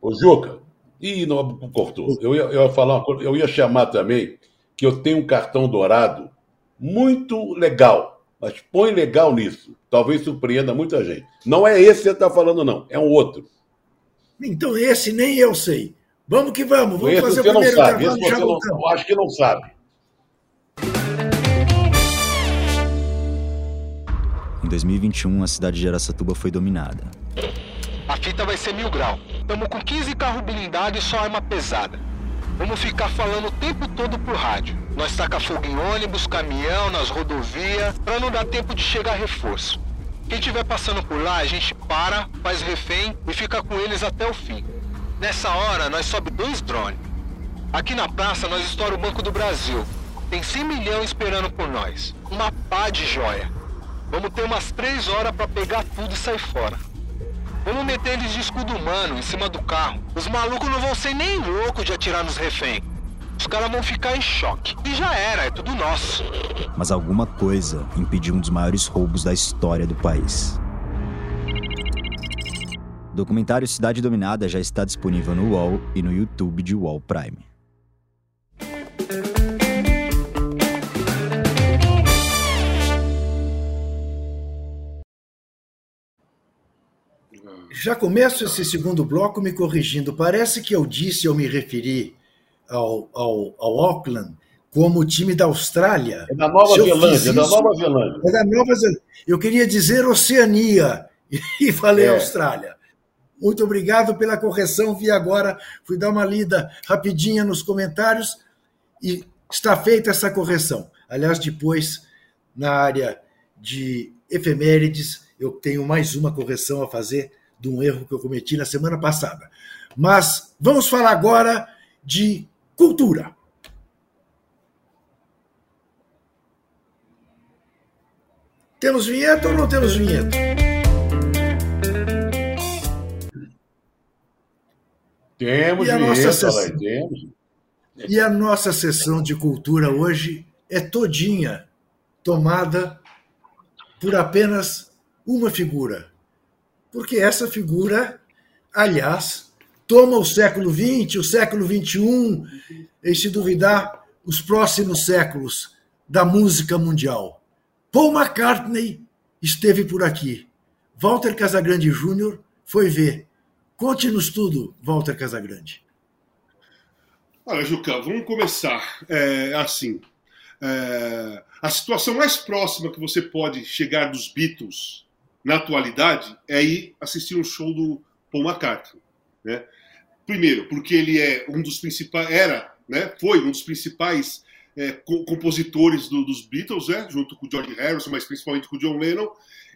Ô, Juca, e não cortou. Eu ia, eu ia falar uma coisa, eu ia chamar também que eu tenho um cartão dourado muito legal, mas põe legal nisso. Talvez surpreenda muita gente. Não é esse que você está falando, não, é um outro. Então, esse nem eu sei. Vamos que vamos, vamos esse fazer o primeiro não sabe. Esse você não, eu acho que não sabe. Em 2021, a cidade de Aracatuba foi dominada. A fita vai ser mil grau. Estamos com 15 carros blindados e só arma pesada. Vamos ficar falando o tempo todo por rádio. Nós taca fogo em ônibus, caminhão, nas rodovias, para não dar tempo de chegar reforço. Quem estiver passando por lá, a gente para, faz refém e fica com eles até o fim. Nessa hora, nós sobe dois drones. Aqui na praça, nós estoura o Banco do Brasil. Tem 100 milhões esperando por nós. Uma pá de joia. Vamos ter umas três horas para pegar tudo e sair fora. Vamos meter eles de escudo humano em cima do carro. Os malucos não vão ser nem loucos de atirar nos reféns. Os caras vão ficar em choque. E já era, é tudo nosso. Mas alguma coisa impediu um dos maiores roubos da história do país. Documentário Cidade Dominada já está disponível no UOL e no YouTube de UOL Prime. Já começo esse segundo bloco me corrigindo. Parece que eu disse, eu me referi ao, ao, ao Auckland como o time da Austrália. É da Nova Zelândia, é da Nova Zelândia. É da Nova Zelândia. Eu queria dizer Oceania e falei é. Austrália. Muito obrigado pela correção. Vi agora, fui dar uma lida rapidinha nos comentários e está feita essa correção. Aliás, depois, na área de efemérides, eu tenho mais uma correção a fazer de um erro que eu cometi na semana passada. Mas vamos falar agora de cultura. Temos vinheta ou não temos vinheta? Temos e a vinheta, nossa sessão, temos. E a nossa sessão de cultura hoje é todinha tomada por apenas uma figura, porque essa figura, aliás, toma o século XX, o século XXI, e se duvidar, os próximos séculos da música mundial. Paul McCartney esteve por aqui. Walter Casagrande Jr. foi ver. Conte-nos tudo, Walter Casagrande. Olha, Juca, vamos começar é, assim. É, a situação mais próxima que você pode chegar dos Beatles na atualidade, é ir assistir um show do Paul McCartney. Né? Primeiro, porque ele é um dos principais, era, né, foi um dos principais é, compositores do, dos Beatles, né, junto com o George Harrison, mas principalmente com o John Lennon,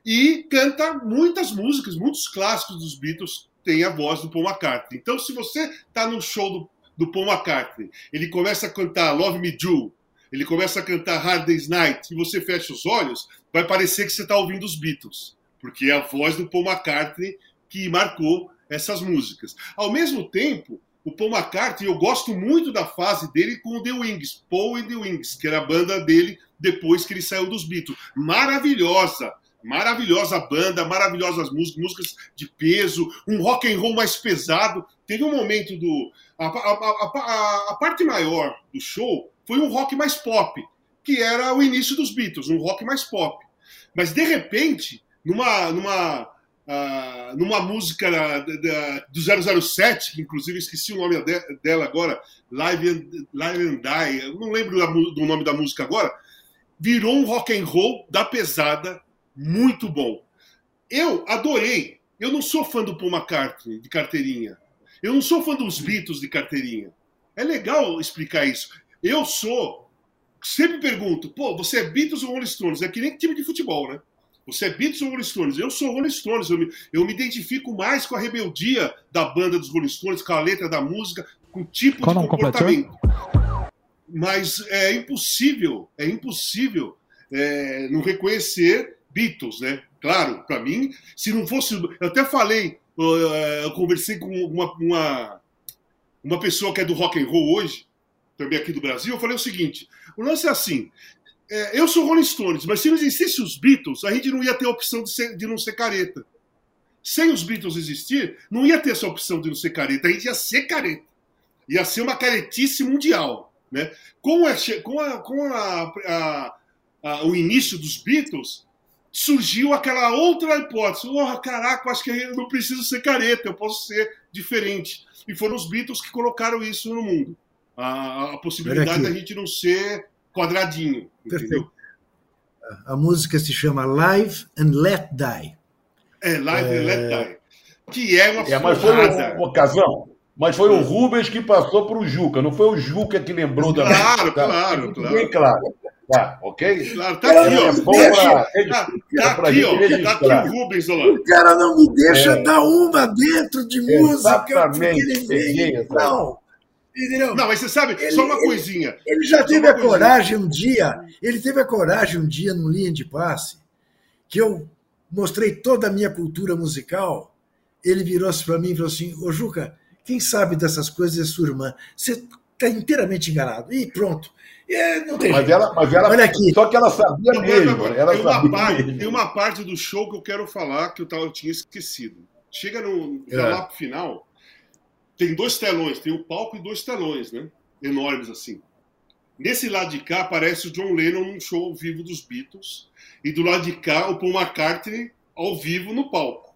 e canta muitas músicas, muitos clássicos dos Beatles tem a voz do Paul McCartney. Então, se você está no show do, do Paul McCartney, ele começa a cantar Love Me Do, ele começa a cantar Hard Day's Night e você fecha os olhos, vai parecer que você está ouvindo os Beatles, porque é a voz do Paul McCartney que marcou essas músicas. Ao mesmo tempo, o Paul McCartney, eu gosto muito da fase dele com o The Wings, Paul and the Wings, que era a banda dele depois que ele saiu dos Beatles. Maravilhosa, maravilhosa banda, maravilhosas músicas, músicas de peso, um rock and roll mais pesado. Teve um momento do a, a, a, a parte maior do show foi um rock mais pop, que era o início dos Beatles, um rock mais pop. Mas de repente, numa numa Uh, numa música da, da, do 007, que inclusive esqueci o nome de, dela agora, Live and, Live and Die, não lembro do nome da música agora, virou um rock and roll da pesada muito bom. Eu adorei. Eu não sou fã do Paul McCartney de carteirinha. Eu não sou fã dos Beatles de carteirinha. É legal explicar isso. Eu sou. Sempre pergunto, pô, você é Beatles ou Rolling Stones? É que nem time de futebol, né? Você é Beatles ou Rolling Stones? Eu sou Rolling Stones. Eu me, eu me identifico mais com a rebeldia da banda dos Rolling Stones, com a letra da música, com o tipo Qual de comportamento. Completou? Mas é impossível, é impossível é, não reconhecer Beatles, né? Claro, para mim, se não fosse. Eu até falei, eu conversei com uma, uma, uma pessoa que é do rock and roll hoje, também aqui do Brasil. Eu falei o seguinte: o lance é assim, é, eu sou Rolling Stones, mas se não existisse os Beatles, a gente não ia ter a opção de, ser, de não ser careta. Sem os Beatles existir, não ia ter essa opção de não ser careta, a gente ia ser careta. Ia ser uma caretice mundial. Né? Com, a, com, a, com a, o início dos Beatles, surgiu aquela outra hipótese. Oh, caraca, acho que eu não preciso ser careta, eu posso ser diferente. E foram os Beatles que colocaram isso no mundo. A, a possibilidade da gente não ser quadradinho. Perfeito. A música se chama Live and Let Die. É, Live é... and Let Die. Que é uma é, mas foi uma ocasião. Mas foi o Rubens que passou para o Juca, não foi o Juca que lembrou da Claro, tá? claro, claro. Bem claro. Tá, ok? Claro, tá aqui, ó. Deixa, tá, tá aqui, ó. Tá aqui o Rubens, olha lá. O cara não me deixa é. dar uma dentro de música. Exatamente. Ele vem, não. Entendeu? Não, mas você sabe, ele, só uma coisinha. Ele, já teve a coisinha. coragem um dia, ele teve a coragem um dia no Linha de Passe, que eu mostrei toda a minha cultura musical. Ele virou-se para mim e falou assim: Ô Juca, quem sabe dessas coisas é sua irmã. Você está inteiramente enganado. E pronto. É, não tem mas jeito. ela, mas ela, Olha aqui. Só que ela sabia não, mesmo. Ela tem, uma parte, mesmo. tem uma parte do show que eu quero falar que eu, tava, eu tinha esquecido. Chega no, é. lá final, tem dois telões, tem o palco e dois telões, né? Enormes assim. Nesse lado de cá aparece o John Lennon num show ao vivo dos Beatles e do lado de cá o Paul McCartney ao vivo no palco.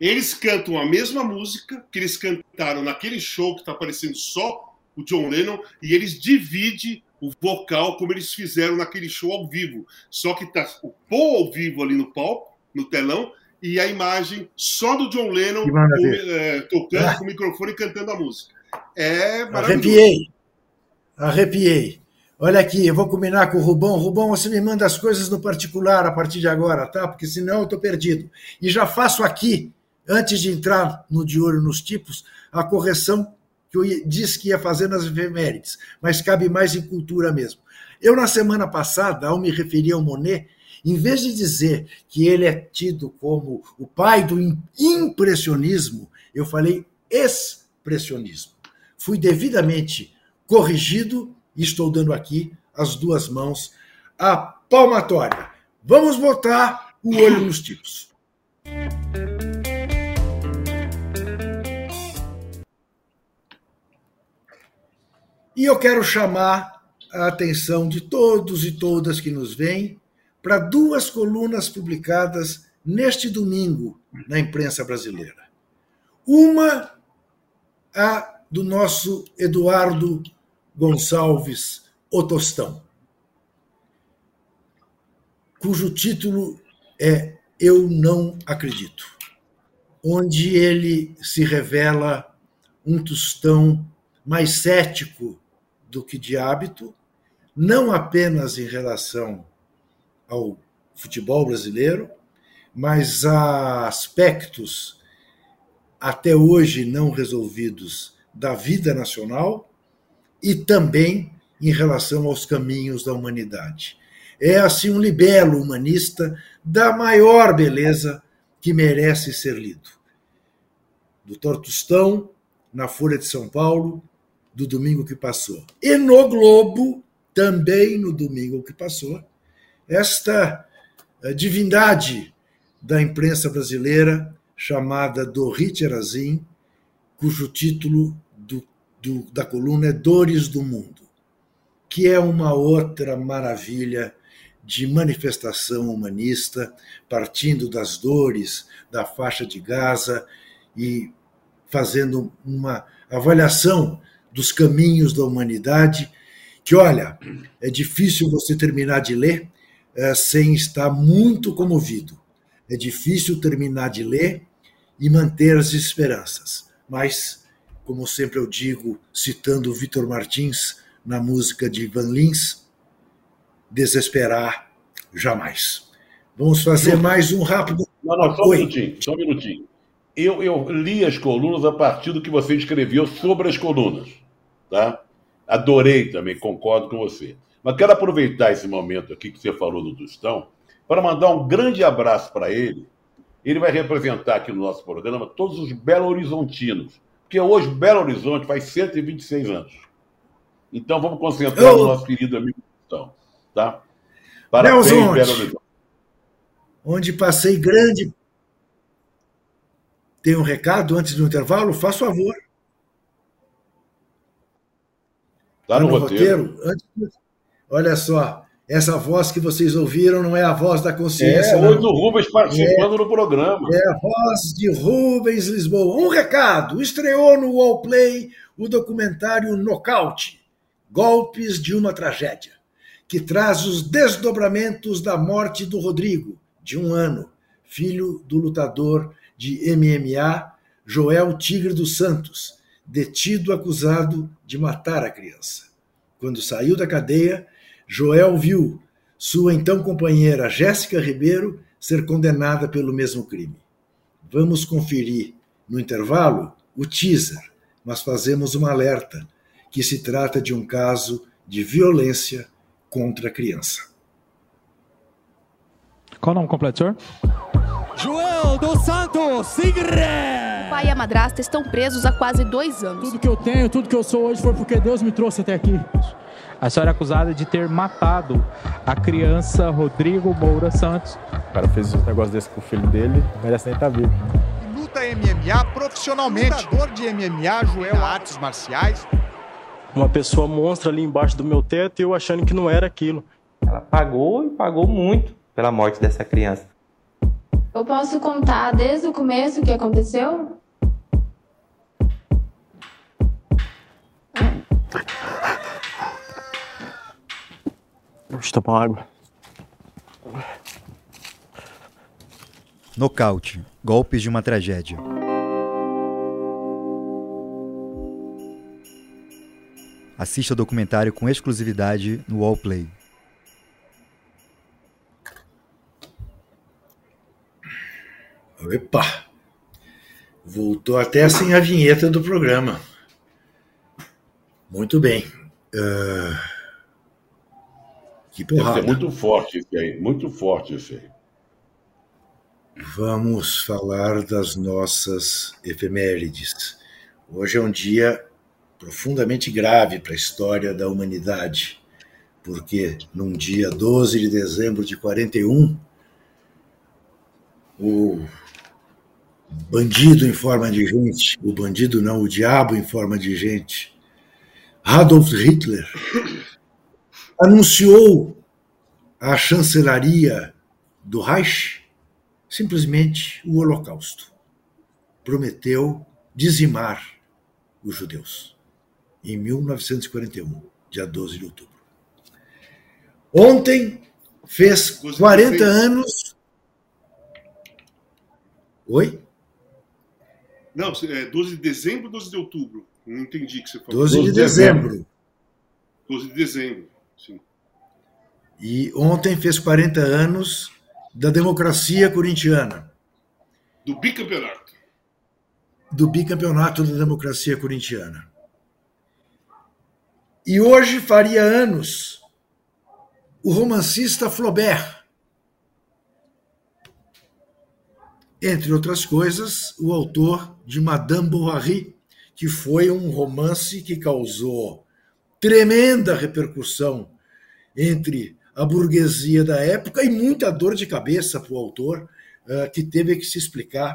Eles cantam a mesma música que eles cantaram naquele show que está aparecendo só o John Lennon e eles dividem o vocal como eles fizeram naquele show ao vivo. Só que tá o Paul ao vivo ali no palco, no telão, e a imagem só do John Lennon com, é, tocando ah. com o microfone e cantando a música. É maravilhoso. Arrepiei. Arrepiei. Olha aqui, eu vou combinar com o Rubão. Rubão, você me manda as coisas no particular a partir de agora, tá? Porque senão eu estou perdido. E já faço aqui, antes de entrar no de olho nos tipos, a correção que eu disse que ia fazer nas efemérides, mas cabe mais em cultura mesmo. Eu, na semana passada, ao me referir ao Monet, em vez de dizer que ele é tido como o pai do impressionismo, eu falei expressionismo. Fui devidamente corrigido e estou dando aqui as duas mãos à palmatória. Vamos botar o olho nos tipos. E eu quero chamar a atenção de todos e todas que nos veem para duas colunas publicadas neste domingo na imprensa brasileira. Uma, a do nosso Eduardo Gonçalves Otostão, cujo título é Eu Não Acredito, onde ele se revela um tostão mais cético do que de hábito, não apenas em relação ao futebol brasileiro, mas a aspectos até hoje não resolvidos da vida nacional e também em relação aos caminhos da humanidade. É assim um libelo humanista da maior beleza que merece ser lido. Do Tortostão, na Folha de São Paulo, do domingo que passou. E no Globo, também no domingo que passou, esta eh, divindade da imprensa brasileira, chamada Dorit Erazim, cujo título do, do, da coluna é Dores do Mundo, que é uma outra maravilha de manifestação humanista, partindo das dores da faixa de Gaza e fazendo uma avaliação dos caminhos da humanidade, que, olha, é difícil você terminar de ler é, sem estar muito comovido. É difícil terminar de ler e manter as esperanças. Mas, como sempre eu digo, citando Vitor Martins na música de Van Lins, desesperar jamais. Vamos fazer mais um rápido. Não, não, só um Oi. minutinho, só um minutinho. Eu, eu li as colunas a partir do que você escreveu sobre as colunas, tá? Adorei também, concordo com você. Mas quero aproveitar esse momento aqui que você falou do Tostão para mandar um grande abraço para ele. Ele vai representar aqui no nosso programa todos os Belo Horizontinos, porque hoje Belo Horizonte faz 126 anos. Então vamos concentrar Eu... no nosso querido amigo Tostão, tá? Parabéns, Belo Horizonte. Onde passei grande. Tem um recado antes do intervalo? Faz favor. Está no, tá no, roteiro. roteiro? Antes... Olha só, essa voz que vocês ouviram não é a voz da consciência. É voz do Rubens participando é, no programa. É a voz de Rubens Lisboa. Um recado: estreou no Wallplay o documentário Nocaute Golpes de uma Tragédia que traz os desdobramentos da morte do Rodrigo, de um ano, filho do lutador de MMA Joel Tigre dos Santos, detido acusado de matar a criança. Quando saiu da cadeia, Joel viu sua então companheira Jéssica Ribeiro ser condenada pelo mesmo crime. Vamos conferir no intervalo o teaser, mas fazemos um alerta que se trata de um caso de violência contra a criança. Qual o nome completo, senhor? Joel dos Santos Sigre! O pai e a madrasta estão presos há quase dois anos. Tudo que eu tenho, tudo que eu sou hoje foi porque Deus me trouxe até aqui. A senhora é acusada de ter matado a criança Rodrigo Moura Santos. O cara fez um negócio desse com o filho dele, merece nem estar vivo. Luta MMA profissionalmente. Lutador de MMA, Joel Artes Marciais, uma pessoa monstra ali embaixo do meu teto e eu achando que não era aquilo. Ela pagou e pagou muito pela morte dessa criança. Eu posso contar desde o começo o que aconteceu? Deixa eu tomar água. Nocaute. Golpes de uma tragédia. Assista o documentário com exclusividade no Wallplay. Epa! Voltou até sem a vinheta do programa. Muito bem. Uh... Que porrada. É muito forte esse aí, muito forte esse aí. Vamos falar das nossas efemérides. Hoje é um dia profundamente grave para a história da humanidade, porque num dia 12 de dezembro de 41, o bandido em forma de gente, o bandido não, o diabo em forma de gente, Adolf Hitler, anunciou à chancelaria do Reich simplesmente o Holocausto. Prometeu dizimar os judeus em 1941, dia 12 de outubro. Ontem fez 40 anos. Oi? Não, é 12 de dezembro ou 12 de outubro? Não entendi o que você falou. 12 de dezembro. 12 de dezembro, sim. E ontem fez 40 anos da democracia corintiana. Do bicampeonato. Do bicampeonato da democracia corintiana. E hoje faria anos o romancista Flaubert. Entre outras coisas, o autor de Madame Bovary, que foi um romance que causou tremenda repercussão entre a burguesia da época e muita dor de cabeça para o autor, uh, que teve que se explicar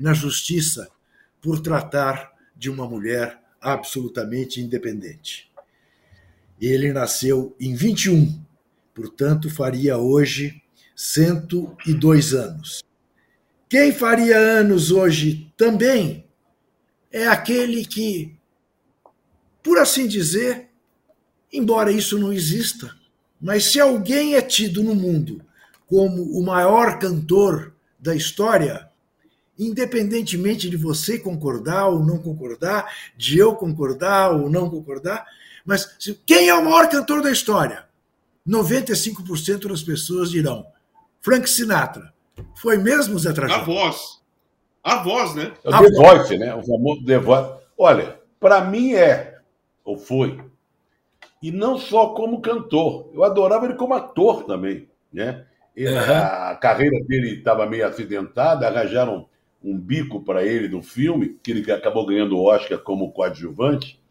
na justiça por tratar de uma mulher absolutamente independente. Ele nasceu em 21, portanto, faria hoje 102 anos. Quem faria anos hoje também é aquele que, por assim dizer, embora isso não exista, mas se alguém é tido no mundo como o maior cantor da história, independentemente de você concordar ou não concordar, de eu concordar ou não concordar, mas quem é o maior cantor da história? 95% das pessoas dirão Frank Sinatra. Foi mesmo, Zé Trajano? A voz. A voz, né? É o The Voice, né? O famoso The Voice. Olha, para mim é, ou foi, e não só como cantor. Eu adorava ele como ator também, né? Uhum. A carreira dele estava meio acidentada, arranjaram um bico para ele no filme, que ele acabou ganhando o Oscar como coadjuvante.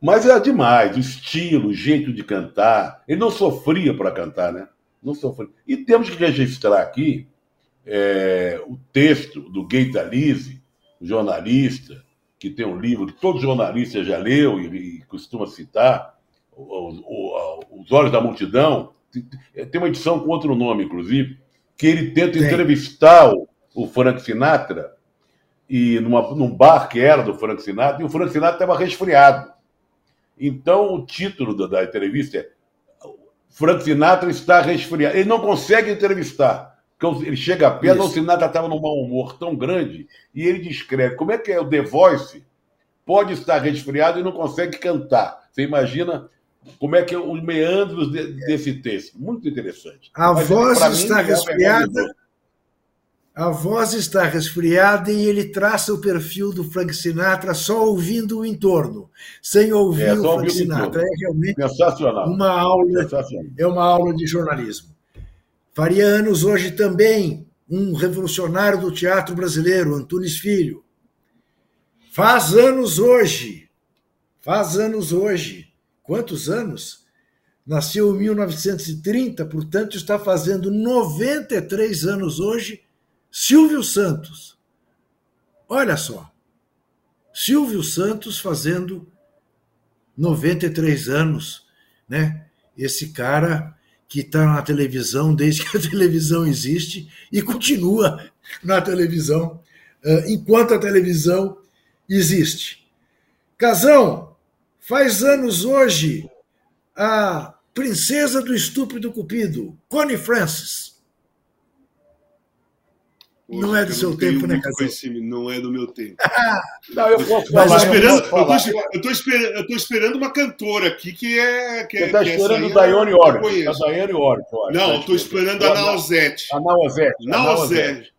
Mas era demais, o estilo, o jeito de cantar. Ele não sofria para cantar, né? Não sofria. E temos que registrar aqui é, o texto do Gaita Lise, jornalista, que tem um livro que todo jornalista já leu e, e costuma citar, os, os Olhos da Multidão. Tem uma edição com outro nome, inclusive, que ele tenta entrevistar o, o Frank Sinatra e numa, num bar que era do Frank Sinatra, e o Frank Sinatra estava resfriado. Então, o título da, da entrevista é Frank Sinatra está resfriado. Ele não consegue entrevistar. Porque ele chega perto, o Sinatra estava num mau humor tão grande, e ele descreve como é que é o The Voice pode estar resfriado e não consegue cantar. Você imagina como é que é os meandros de, desse texto. Muito interessante. A Mas, voz está mim, é resfriada. A voz está resfriada e ele traça o perfil do Frank Sinatra só ouvindo o entorno, sem ouvir é, o Frank Sinatra. É realmente uma aula, é uma aula de jornalismo. Faria anos hoje também um revolucionário do teatro brasileiro, Antunes Filho. Faz anos hoje, faz anos hoje. Quantos anos? Nasceu em 1930, portanto está fazendo 93 anos hoje Silvio Santos. Olha só. Silvio Santos fazendo 93 anos, né? Esse cara que está na televisão desde que a televisão existe e continua na televisão enquanto a televisão existe. Casão, faz anos hoje a princesa do estúpido cupido, Connie Francis. Poxa, não é do seu tempo, né, Casal? Não é do meu tempo. não, eu posso falar. Eu, esperando, eu, tô, esperando, esperando uma cantora aqui que é. Que Você está é, esperando o Daiane Orbe. A Daiane Orbe. Não, tô esperando a Naozete. A Naozete. Naozete.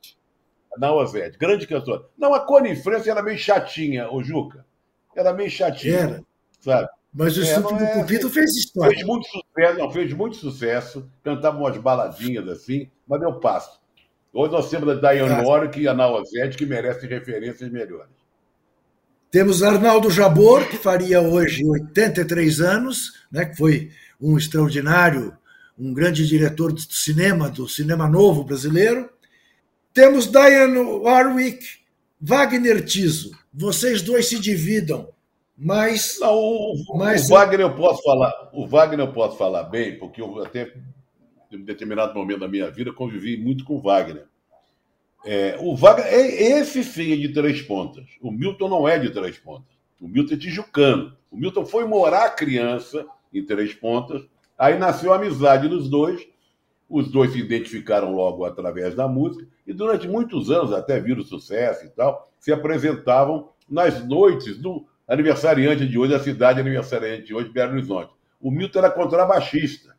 A Naozete. Grande cantora. Não, a Connie França era meio chatinha, o Juca. Era meio chatinha. Era. Sabe? Mas o é, Estúpido é, Cupido fez história. Fez muito sucesso, não, fez muito sucesso. Cantava umas baladinhas assim, mas eu passo. Hoje nós temos a Diane Warwick e a Naozete, que merecem referências melhores. Temos Arnaldo Jabor, que faria hoje 83 anos, né, que foi um extraordinário, um grande diretor de cinema, do cinema novo brasileiro. Temos Diane Warwick, Wagner Tiso. Vocês dois se dividam, mas. Não, o, mas... o Wagner eu posso falar. O Wagner eu posso falar bem, porque eu até em um determinado momento da minha vida, convivi muito com o Wagner. É, o Wagner, é, esse sim é de três pontas. O Milton não é de três pontas. O Milton é tijucano. O Milton foi morar criança em três pontas. Aí nasceu a amizade dos dois. Os dois se identificaram logo através da música. E durante muitos anos, até viram sucesso e tal, se apresentavam nas noites do aniversariante de hoje, a cidade aniversariante de hoje, Belo Horizonte. O Milton era contrabaixista.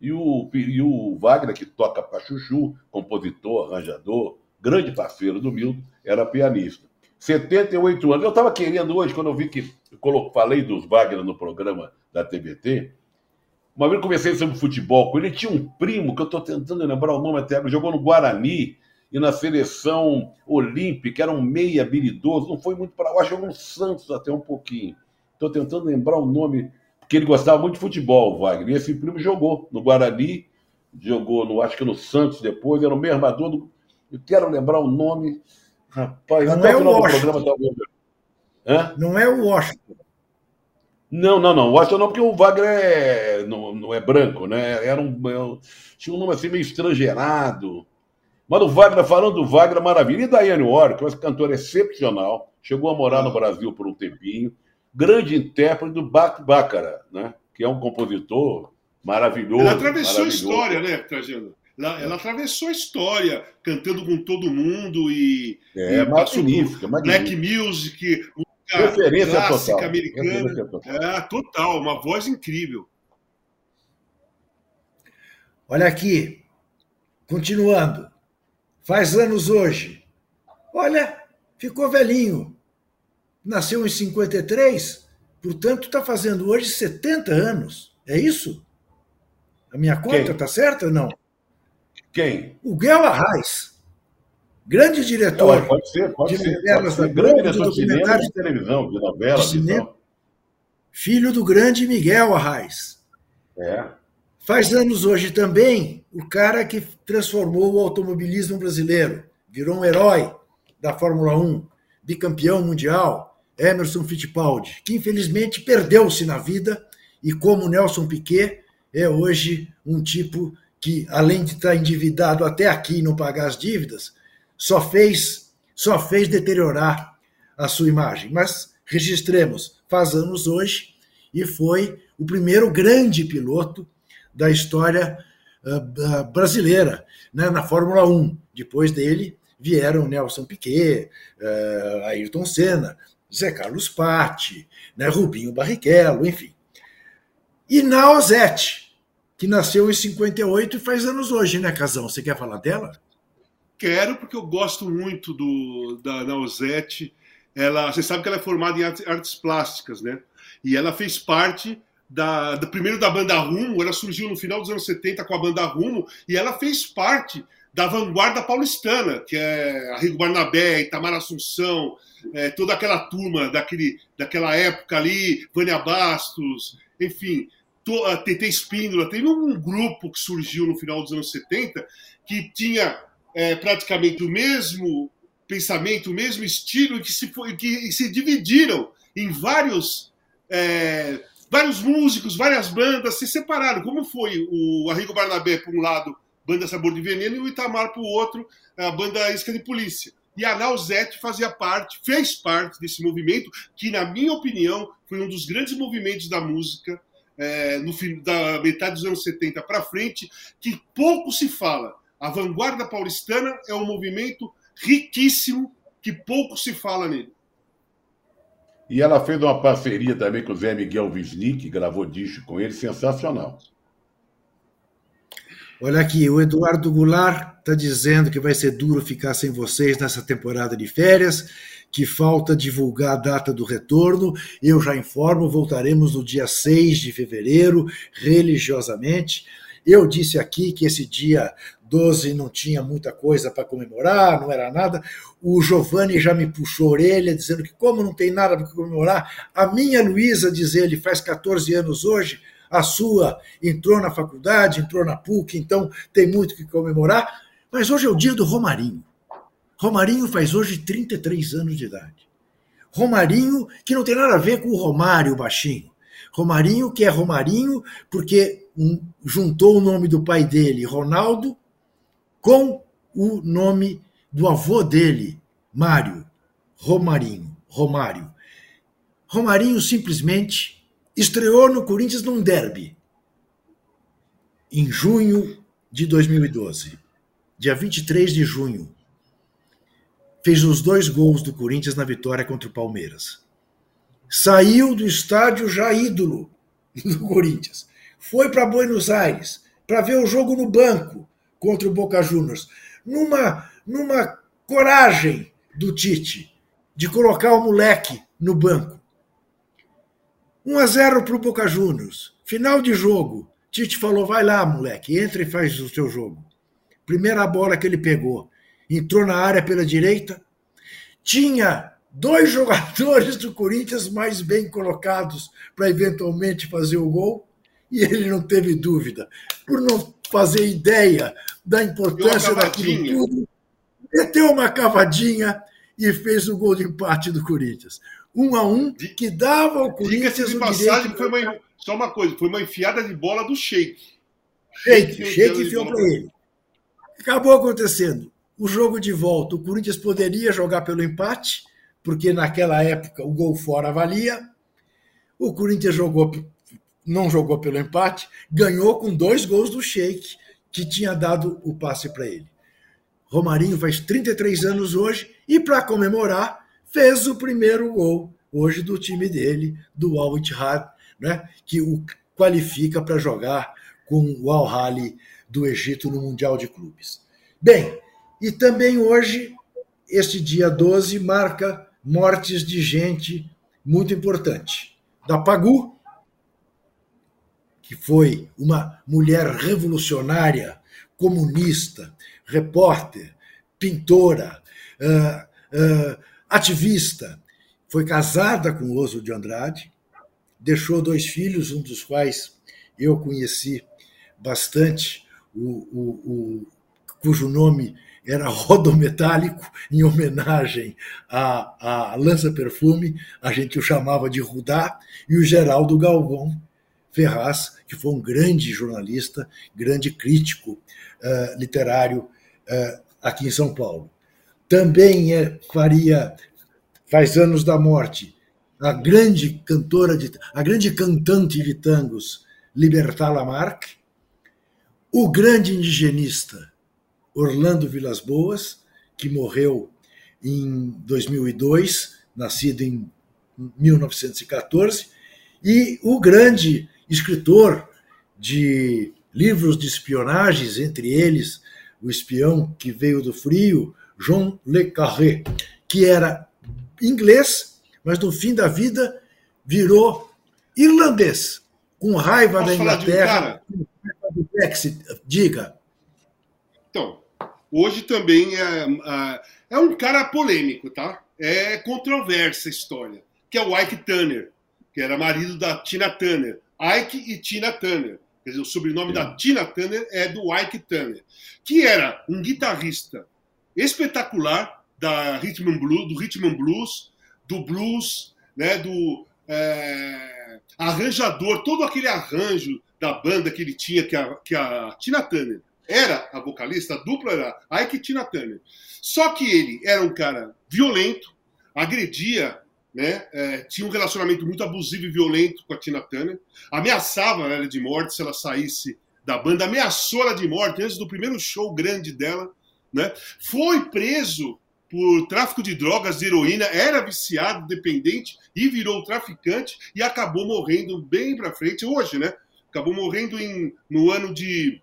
E o, e o Wagner, que toca para chuchu, compositor, arranjador, grande parceiro do Milton, era pianista. 78 anos. Eu estava querendo hoje, quando eu vi que eu falei dos Wagner no programa da TVT. Uma vez eu conversei sobre futebol com ele tinha um primo, que eu estou tentando lembrar o nome até agora, jogou no Guarani e na seleção olímpica, era um meio habilidoso, não foi muito para lá, jogou no Santos até um pouquinho. Estou tentando lembrar o nome, porque ele gostava muito de futebol, Wagner. E esse primo jogou no Guarani, jogou no, acho que no Santos depois, era o meio armador do. Eu quero lembrar o nome. Rapaz, não até é o final o do programa tá? Não é o Washington. Não, não, não. O Washington não, porque o Wagner é, não, não é branco, né? Era um, tinha um nome assim meio estrangeirado. Mas o Wagner, falando do Wagner, maravilha. E Daiane Warwick, uma cantora excepcional, chegou a morar no Brasil por um tempinho. Grande intérprete do Bach Baccara, né? Que é um compositor maravilhoso. Ela atravessou a maravilhoso. história, né, Trajano? Ela, ela atravessou a história, cantando com todo mundo e, É, e magnífica, black music, música Referência clássica total. americana. Referência total. É, total, uma voz incrível. Olha aqui, continuando. Faz anos hoje. Olha, ficou velhinho. Nasceu em 53, portanto está fazendo hoje 70 anos. É isso? A minha conta está certa ou não? Quem? O Guel Arraes, grande Não, diretor pode ser, pode de ser. novelas da Globo, de documentários de televisão, de e cinema. tal. filho do grande Miguel Arraes. É. Faz anos hoje também o cara que transformou o automobilismo brasileiro, virou um herói da Fórmula 1, bicampeão mundial, Emerson Fittipaldi, que infelizmente perdeu-se na vida e, como Nelson Piquet, é hoje um tipo que, além de estar endividado até aqui e não pagar as dívidas, só fez, só fez deteriorar a sua imagem. Mas registremos, faz anos hoje e foi o primeiro grande piloto da história uh, brasileira né, na Fórmula 1. Depois dele vieram Nelson Piquet, uh, Ayrton Senna, Zé Carlos Patti, né, Rubinho Barrichello, enfim. E Naozete, que nasceu em 58 e faz anos hoje, né, Casão? Você quer falar dela? Quero, porque eu gosto muito do, da Nausete. Ela, você sabe que ela é formada em artes plásticas, né? E ela fez parte da, da, primeiro da banda Rumo, ela surgiu no final dos anos 70 com a banda Rumo, e ela fez parte da vanguarda paulistana, que é Arrigo Barnabé, Itamar Assunção, é, toda aquela turma daquele, daquela época ali, Vânia Bastos, enfim, a TT Espíndola. Teve um grupo que surgiu no final dos anos 70 que tinha é, praticamente o mesmo pensamento, o mesmo estilo, e que se, foi, que se dividiram em vários. É, vários músicos, várias bandas se separaram. Como foi o Arrigo Barnabé, por um lado, banda Sabor de Veneno, e o Itamar, por outro, a banda Isca de Polícia. E a Nausete fazia parte, fez parte desse movimento, que, na minha opinião, foi um dos grandes movimentos da música é, no fim da metade dos anos 70 para frente, que pouco se fala. A vanguarda paulistana é um movimento riquíssimo que pouco se fala nele. E ela fez uma parceria também com o Zé Miguel Wisnik, gravou disco com ele, sensacional. Olha aqui, o Eduardo Goulart está dizendo que vai ser duro ficar sem vocês nessa temporada de férias, que falta divulgar a data do retorno. Eu já informo, voltaremos no dia 6 de fevereiro, religiosamente. Eu disse aqui que esse dia 12 não tinha muita coisa para comemorar, não era nada. O Giovanni já me puxou a orelha, dizendo que, como não tem nada para comemorar, a minha Luísa, diz ele, faz 14 anos hoje, a sua entrou na faculdade, entrou na PUC, então tem muito que comemorar. Mas hoje é o dia do Romarinho. Romarinho faz hoje 33 anos de idade. Romarinho, que não tem nada a ver com o Romário baixinho. Romarinho, que é Romarinho, porque juntou o nome do pai dele, Ronaldo, com o nome do avô dele, Mário, Romarinho, Romário. Romarinho simplesmente estreou no Corinthians num derby, em junho de 2012, dia 23 de junho. Fez os dois gols do Corinthians na vitória contra o Palmeiras. Saiu do estádio já ídolo do Corinthians. Foi para Buenos Aires para ver o jogo no banco contra o Boca Juniors, numa, numa coragem do Tite de colocar o moleque no banco. 1 a 0 para o Boca Juniors. Final de jogo. Tite falou: vai lá, moleque, entra e faz o seu jogo. Primeira bola que ele pegou. Entrou na área pela direita. Tinha dois jogadores do Corinthians mais bem colocados para eventualmente fazer o gol. E ele não teve dúvida. Por não fazer ideia da importância daquilo tudo, meteu uma cavadinha e fez o gol de empate do Corinthians. Um a um, que dava ao Corinthians de o passagem, direito... foi uma, só uma coisa, foi uma enfiada de bola do Sheik. Sheik, Sheik enfiou para ele. Acabou acontecendo. O jogo de volta, o Corinthians poderia jogar pelo empate, porque naquela época o gol fora valia. O Corinthians jogou, não jogou pelo empate, ganhou com dois gols do Sheik, que tinha dado o passe para ele. Romarinho faz 33 anos hoje e, para comemorar, fez o primeiro gol hoje do time dele, do Al Ittihad, né, que o qualifica para jogar com o Al Hali do Egito no Mundial de Clubes. Bem, e também hoje, este dia 12, marca mortes de gente muito importante. Da Pagu, que foi uma mulher revolucionária, comunista, repórter, pintora, uh, uh, ativista, foi casada com Oso de Andrade, deixou dois filhos, um dos quais eu conheci bastante, o, o, o, cujo nome era Rodometálico, em homenagem à, à Lança Perfume, a gente o chamava de Rudá, e o Geraldo Galvão Ferraz, que foi um grande jornalista, grande crítico uh, literário uh, aqui em São Paulo. Também é, faria, faz anos da morte, a grande cantora, de, a grande cantante de tangos, Libertà Lamarck, o grande indigenista Orlando Vilas Boas, que morreu em 2002, nascido em 1914, e o grande escritor de livros de espionagens, entre eles O Espião que Veio do Frio, Jean Le Carré, que era inglês, mas no fim da vida virou irlandês, com raiva Posso da de um Inglaterra, do Brexit. Diga. Então, hoje também é, é, é um cara polêmico, tá? É controversa a história, que é o Ike Turner, que era marido da Tina Turner. Ike e Tina Turner. Quer dizer, o sobrenome da Tina Turner é do Ike Turner, que era um guitarrista espetacular da Rhythm Blues, do Rhythm and Blues, do blues, né, do é, arranjador, todo aquele arranjo da banda que ele tinha, que a, que a Tina Turner era a vocalista, a dupla era Ike e Tina Turner. Só que ele era um cara violento, agredia né? É, tinha um relacionamento muito abusivo e violento com a Tina Turner, ameaçava ela de morte se ela saísse da banda, ameaçou ela de morte antes do primeiro show grande dela, né? Foi preso por tráfico de drogas, de heroína, era viciado, dependente e virou traficante e acabou morrendo bem para frente hoje, né? Acabou morrendo em, no ano de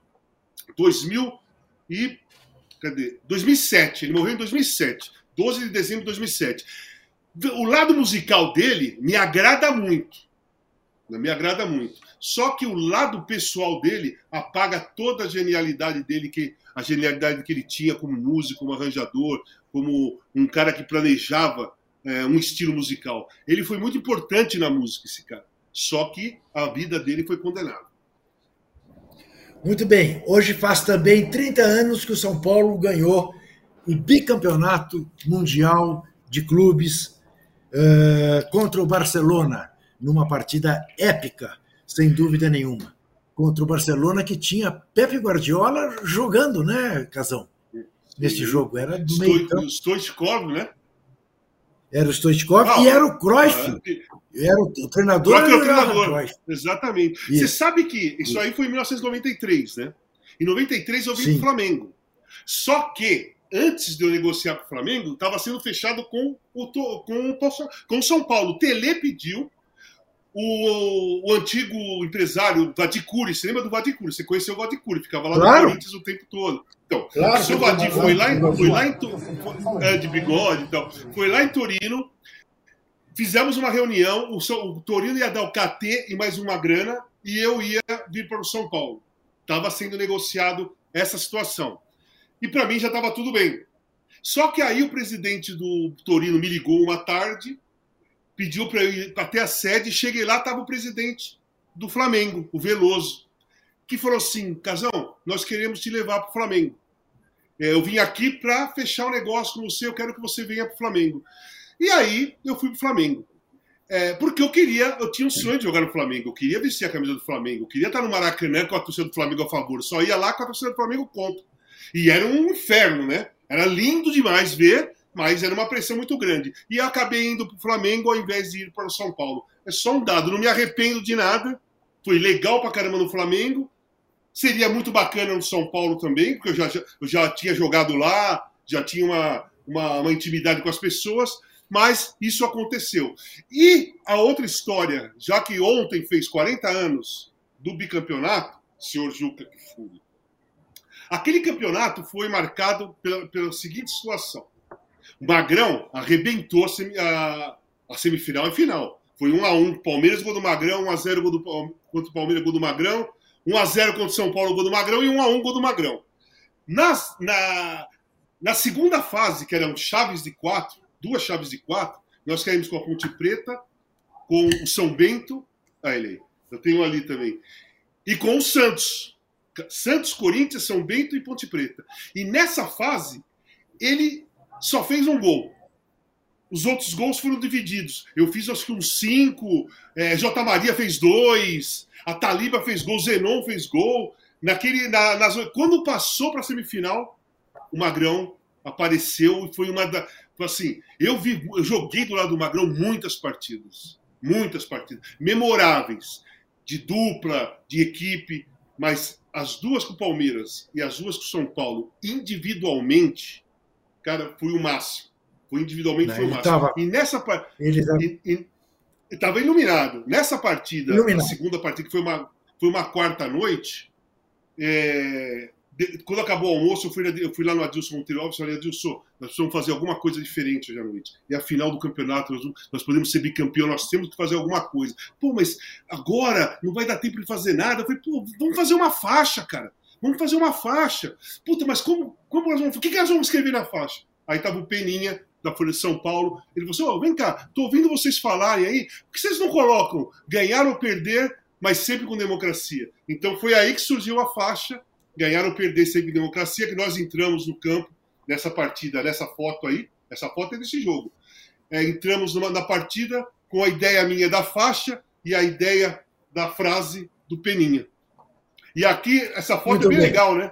2000 e cadê? 2007. Ele morreu em 2007, 12 de dezembro de 2007 o lado musical dele me agrada muito. Me agrada muito. Só que o lado pessoal dele apaga toda a genialidade dele, que a genialidade que ele tinha como músico, como arranjador, como um cara que planejava é, um estilo musical. Ele foi muito importante na música, esse cara. Só que a vida dele foi condenada. Muito bem. Hoje faz também 30 anos que o São Paulo ganhou o bicampeonato mundial de clubes uh, contra o Barcelona, numa partida épica, sem dúvida nenhuma. Contra o Barcelona que tinha Pepe Guardiola jogando, né, Casão? Nesse jogo. Era do Sto meio campo. Stoichkov, né? Era o Stoichkov Ah, e era o Cruyff. é. Era o, o treinador. Cruyff é era o treinador. Cruyff. Exatamente. Isso. Você sabe que isso aí foi em 1993, né? Em 93 eu vim Sim. pro Flamengo. Só que, antes de eu negociar pro Flamengo, estava sendo fechado com o, com, o com o São Paulo. O Tele pediu o, o antigo empresário Vadicuri. Você lembra do Vadicuri? Você conheceu o Vadicuri, ficava lá Claro. no Corinthians o tempo todo. Então, Claro, o seu Vadir foi lá, em, foi lá em foi- é, de bigode e tal. Foi lá em Torino fizemos uma reunião, o, São- o Torino ia dar o KT e mais uma grana, e eu ia vir para o São Paulo. Estava sendo negociado essa situação. E para mim já estava tudo bem. Só que aí o presidente do Torino me ligou uma tarde, pediu para eu ir até a sede, cheguei lá, estava o presidente do Flamengo, o Veloso, que falou assim: Casão, nós queremos te levar para o Flamengo. É, Eu vim aqui para fechar o negócio com você, eu quero que você venha para o Flamengo. E aí eu fui para o Flamengo. É, porque eu queria, eu tinha um sonho de jogar no Flamengo, eu queria vestir a camisa do Flamengo, eu queria estar no Maracanã com a torcida do Flamengo a favor, só ia lá com a torcida do Flamengo contra. E era um inferno, né? Era lindo demais ver, mas era uma pressão muito grande. E eu acabei indo para o Flamengo ao invés de ir para o São Paulo. É só um dado, não me arrependo de nada. Foi legal pra caramba no Flamengo. Seria muito bacana no São Paulo também, porque eu já, eu já tinha jogado lá, já tinha uma, uma, uma intimidade com as pessoas, mas isso aconteceu. E a outra história, já que ontem fez 40 anos do bicampeonato, senhor Juca Kfouri, aquele campeonato foi marcado pela, pela seguinte situação. O Magrão arrebentou a, a- semifinal e final. Foi 1 a 1 Palmeiras, gol do Magrão, 1 a 0 gol do, Palme- contra o Palmeiras, gol do Magrão, 1 a 0 contra o São Paulo, gol do Magrão e 1 a 1 gol do Magrão. Nas- na, na segunda fase, que eram chaves de quatro, duas chaves de quatro, nós caímos com a Ponte Preta, com o São Bento, ah, ele aí, eu tenho ali também, e com o Santos. Santos, Corinthians, São Bento e Ponte Preta. E nessa fase, ele só fez um gol. Os outros gols foram divididos. Eu fiz acho que uns cinco. é, J. Maria fez dois. A Taliba fez gol. Zenon fez gol. Naquele, na- nas- quando passou para a semifinal, o Magrão apareceu e foi uma da. Assim, eu, vi, eu joguei do lado do Magrão muitas partidas. Muitas partidas. Memoráveis. De dupla, de equipe. Mas as duas com o Palmeiras e as duas com o São Paulo, individualmente, cara, foi o máximo. Foi individualmente, Não, foi o máximo. tava- E nessa par- Ele Estava iluminado. Nessa partida, Iluminado. a segunda partida, que foi uma, foi uma quarta noite, é, quando acabou o almoço, eu fui, eu fui lá no Adilson Monteiro e falei, Adilson, nós precisamos fazer alguma coisa diferente hoje à noite. É a final do campeonato, nós, nós podemos ser bicampeão, nós temos que fazer alguma coisa. Pô, mas agora não vai dar tempo de fazer nada. Eu falei, pô, vamos fazer uma faixa, cara. Vamos fazer uma faixa. Puta, mas como, como nós vamos. O que, que nós vamos escrever na faixa? Aí tava o Peninha, da Folha de São Paulo. Ele falou assim: "Ô, vem cá, tô ouvindo vocês falarem aí. Por que vocês não colocam ganhar ou perder, mas sempre com democracia? Então foi aí que surgiu a faixa, ganhar ou perder sempre democracia, que nós entramos no campo nessa partida, nessa foto aí. Essa foto é desse jogo. É, entramos numa, na partida com a ideia minha da faixa e a ideia da frase do Peninha. E aqui, essa foto Muito é bem, bem. legal, né?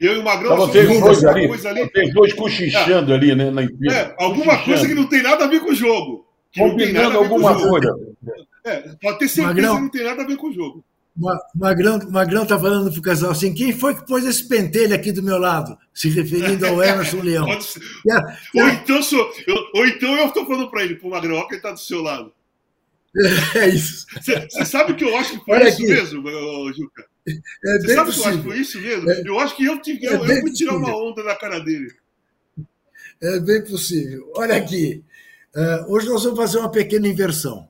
Eu e o Magrão somos vocês uma dois ali, coisa ali. vocês dois cochichando ali, né? Na. É, alguma coisa que não tem nada a ver com o jogo. Que não tem nada Combinando a ver com o alguma jogo. coisa. É, pode ter certeza Magrão. que não tem nada a ver com o jogo. Ma- Magrão, Magrão tá falando pro casal assim: quem foi que pôs esse pentelho aqui do meu lado? Se referindo ao Emerson Leão. E a- Ou então, sou, eu, ou então eu estou falando para ele, pro Magrão, ó, que ele tá do seu lado. É isso. Você sabe que eu acho que foi Olha isso aqui. mesmo, Juca? É Você sabe que eu acho que possível. foi isso mesmo? É. Eu acho que eu, tive, É eu, eu fui tirar uma possível. onda na cara dele. É bem possível. Olha aqui. eh, hoje nós vamos fazer uma pequena inversão.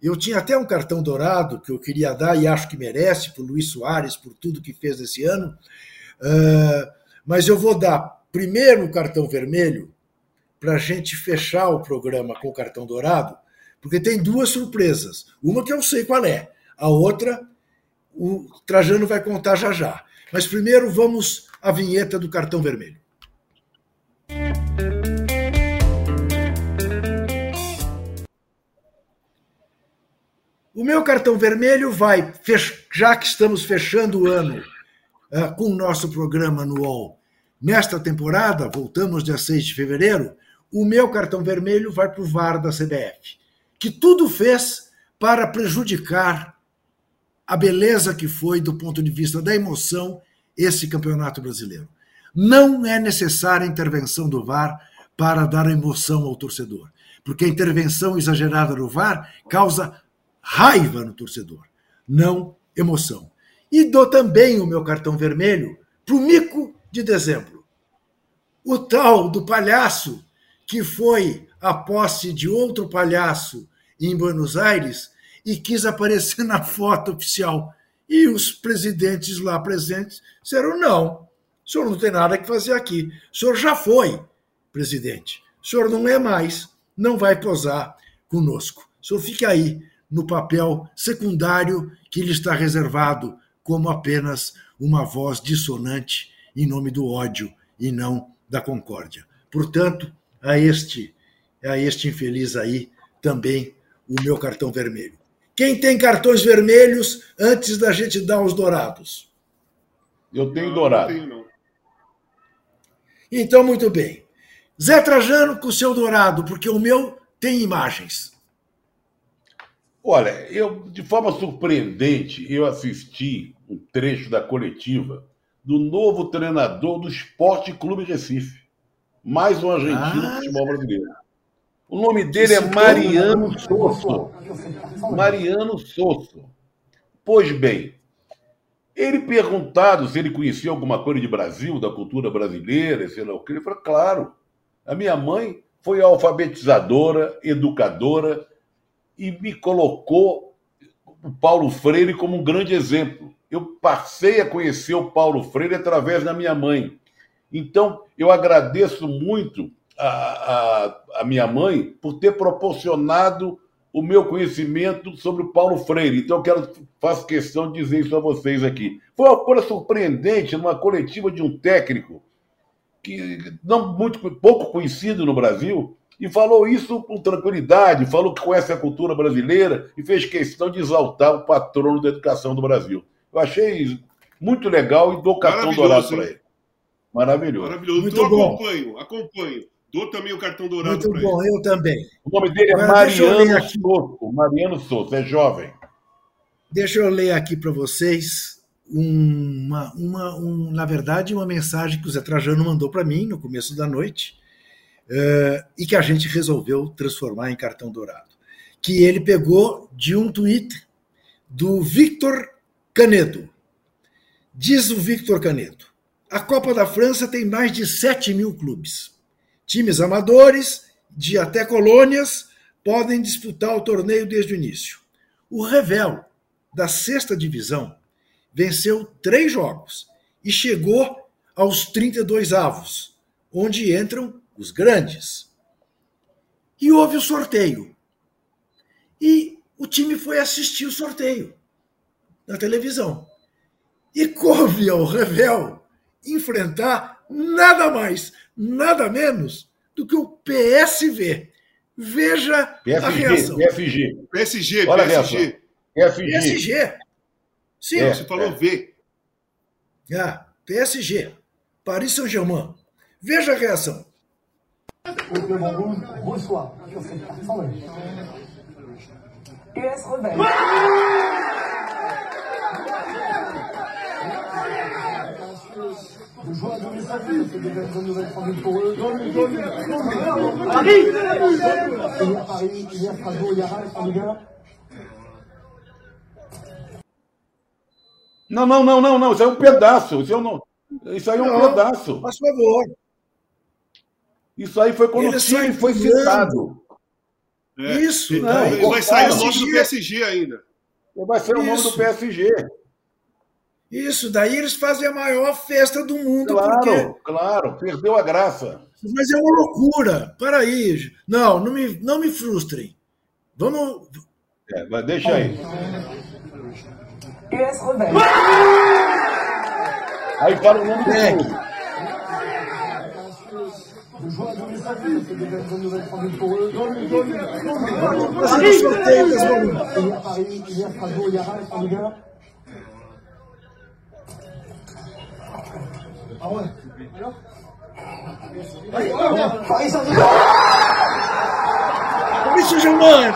Eu tinha até um cartão dourado que eu queria dar e acho que merece, para Luiz Soares, por tudo que fez esse ano. Eh, mas eu vou dar primeiro o cartão vermelho para a gente fechar o programa com o cartão dourado, porque tem duas surpresas. Uma que eu sei qual é, a outra o Trajano vai contar já já. Mas primeiro vamos à vinheta do cartão vermelho. O meu cartão vermelho vai, já que estamos fechando o ano ah, com o nosso programa anual nesta temporada, voltamos dia 6 de fevereiro, o meu cartão vermelho vai para o VAR da CBF, que tudo fez para prejudicar a beleza que foi, do ponto de vista da emoção, esse campeonato brasileiro. Não é necessária a intervenção do VAR para dar emoção ao torcedor, porque a intervenção exagerada do VAR causa raiva no torcedor, não emoção. E dou também o meu cartão vermelho para o mico de dezembro. O tal do palhaço que foi a posse de outro palhaço em Buenos Aires e quis aparecer na foto oficial. E os presidentes lá presentes disseram: não, o senhor não tem nada que fazer aqui. O senhor já foi presidente. O senhor não é mais, não vai posar conosco. O senhor fica aí no papel secundário que lhe está reservado como apenas uma voz dissonante em nome do ódio e não da concórdia. Portanto, a este, a este infeliz aí também o meu cartão vermelho. Quem tem cartões vermelhos antes da gente dar os dourados? Eu tenho dourado. Não tenho, não. Então, muito bem. Zé Trajano com o seu dourado, porque o meu tem imagens. Olha, eu, de forma surpreendente, eu assisti um trecho da coletiva do novo treinador do Esporte Clube Recife. Mais um argentino Ah. do futebol brasileiro. O nome dele é Mariano Sosso. Mariano Sosso. Pois bem, ele perguntado se ele conhecia alguma coisa de Brasil, da cultura brasileira, sei lá o que, ele falou, claro. A minha mãe foi alfabetizadora, educadora e me colocou o Paulo Freire como um grande exemplo. Eu passei a conhecer o Paulo Freire através da minha mãe. Então, eu agradeço muito a, a, a minha mãe por ter proporcionado o meu conhecimento sobre o Paulo Freire. Então, eu quero, faço questão de dizer isso a vocês aqui. Foi uma coisa surpreendente numa coletiva de um técnico que não muito pouco conhecido no Brasil e falou isso com tranquilidade, falou que conhece a cultura brasileira e fez questão de exaltar o patrono da educação do Brasil. Eu achei muito legal e dou cartão dourado para ele. Maravilhoso. Maravilhoso. Muito eu bom. acompanho, acompanho. Dou também o cartão dourado Muito bom, ele. eu também. O nome dele é Agora, Mariano. Souto. Mariano Souto, é jovem. Deixa eu ler aqui para vocês uma, uma, um, na verdade, uma mensagem que o Zé Trajano mandou para mim no começo da noite e que a gente resolveu transformar em cartão dourado. Que ele pegou de um tweet do Victor Canedo. Diz o Victor Canedo: a Copa da França tem mais de 7 mil clubes. Times amadores, de até colônias, podem disputar o torneio desde o início. O Revel, da sexta divisão, venceu três jogos e chegou aos 32 avos, onde entram os grandes. E houve o sorteio. E o time foi assistir o sorteio na televisão. E coube ao Revel enfrentar nada mais, nada menos do que o PSV. Veja a PSG, reação. PSG. PSG, Olha a PSG. PSG. PSG. Sim, É. Você falou V. Ah, PSG. Paris Saint-Germain. Veja a reação. Bonsoir. US rebelle. Le joueur a donné c'est déjà une bonne pour eux. Paris Il y a Paris, il y a Strasbourg, il y a Reims en Ligue 1. Não, não, não, não, não. Isso é um pedaço. Isso, é um- isso aí é um Não, pedaço. Por favor. Isso aí foi quando Ele o time foi citado. É. Isso. E- Não, e vai sair o PSG. nome do PSG ainda. Vai ser o nome Isso. do PSG. Isso, daí eles fazem a maior festa do mundo, Claro, porque. claro. Perdeu a graça. Mas é uma loucura. Para aí. Não, não me, não me frustrem. Vamos. É, mas deixa aí. Aí fala o nome do clube. Le joueur a donné sa vie, c'est déjà une bonne nouvelle pour nous pour eux. Vamos fazer o sorteio das volumes. Il y a Paris, il y a Strasbourg, il y a Reims en Ligue 1. Ah ouais Paris Saint-Germain Paris Saint-Germain.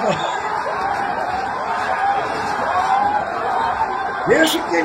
Deixa que tem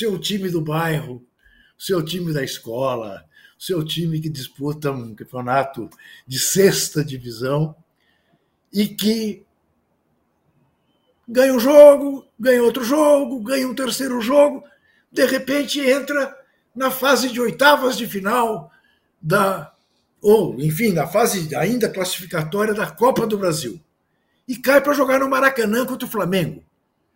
seu time do bairro, o seu time da escola, o seu time que disputa um campeonato de sexta divisão e que ganha um jogo, ganha outro jogo, ganha um terceiro jogo, de repente entra na fase de oitavas de final da ou enfim, na fase ainda classificatória da Copa do Brasil e cai para jogar no Maracanã contra o Flamengo,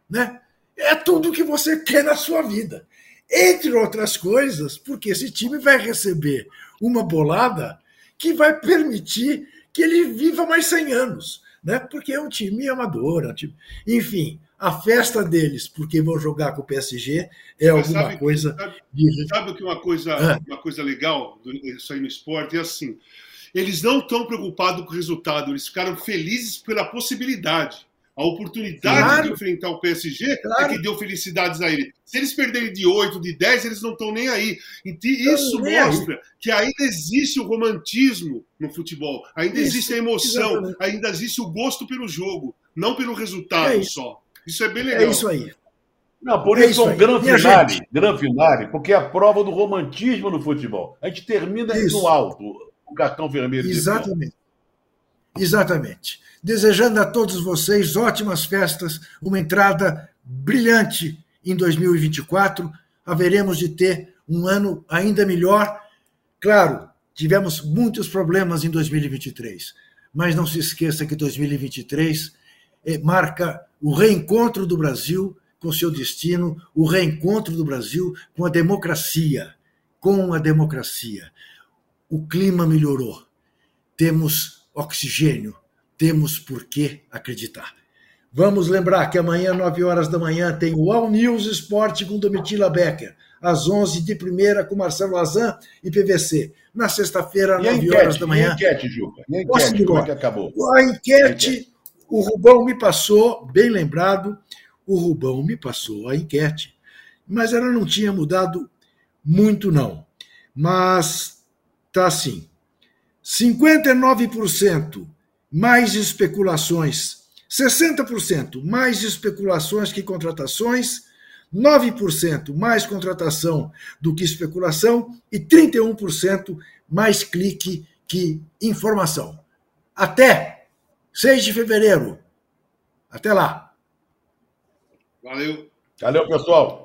né? É tudo que você quer na sua vida. Entre outras coisas, porque esse time vai receber uma bolada que vai permitir que ele viva mais 100 anos, né? Porque é um time amador, é um time... enfim, a festa deles, porque vão jogar com o PSG, é Mas alguma sabe, coisa. Sabe, de... sabe o que é uma coisa, Ah. uma coisa legal isso aí no esporte? É assim: eles não estão preocupados com o resultado, eles ficaram felizes pela possibilidade. A oportunidade Claro. de enfrentar o PSG Claro. é que deu felicidades a ele. Se eles perderem de 8, de 10, eles não estão nem aí. E isso mostra que ainda existe o romantismo no futebol, ainda Isso, existe a emoção, exatamente. ainda existe o gosto pelo jogo, não pelo resultado É isso. só. Isso é bem legal. É isso aí. Não, por É isso é um aí. gran Minha finale, gente. gran finale, porque é a prova do romantismo no futebol. A gente termina Isso. no alto, o cartão vermelho. de Exatamente. Exatamente. Desejando a todos vocês ótimas festas, uma entrada brilhante em 2024. Haveremos de ter um ano ainda melhor. Claro, tivemos muitos problemas em 2023, mas não se esqueça que 2023 eh, marca o reencontro do Brasil com seu destino, o reencontro do Brasil com a democracia, com a democracia. O clima melhorou temos oxigênio, temos por que acreditar. Vamos lembrar que amanhã, 9 horas da manhã, tem o All News Esporte com Domitila Becker, às 11 de primeira com Marcelo Lazan e PVC. Na sexta-feira, E a 9 horas enquete, da e a manhã. enquete, Juca? E a Posso enquete, como é que acabou? A enquete, o Rubão me passou, bem lembrado, o Rubão me passou a enquete, mas ela não tinha mudado muito, não. Mas tá assim: 59% mais especulações, 60% mais especulações que contratações, 9% mais contratação do que especulação e 31% mais clique que informação. Até 6 de fevereiro. Até lá. Valeu. Valeu, pessoal.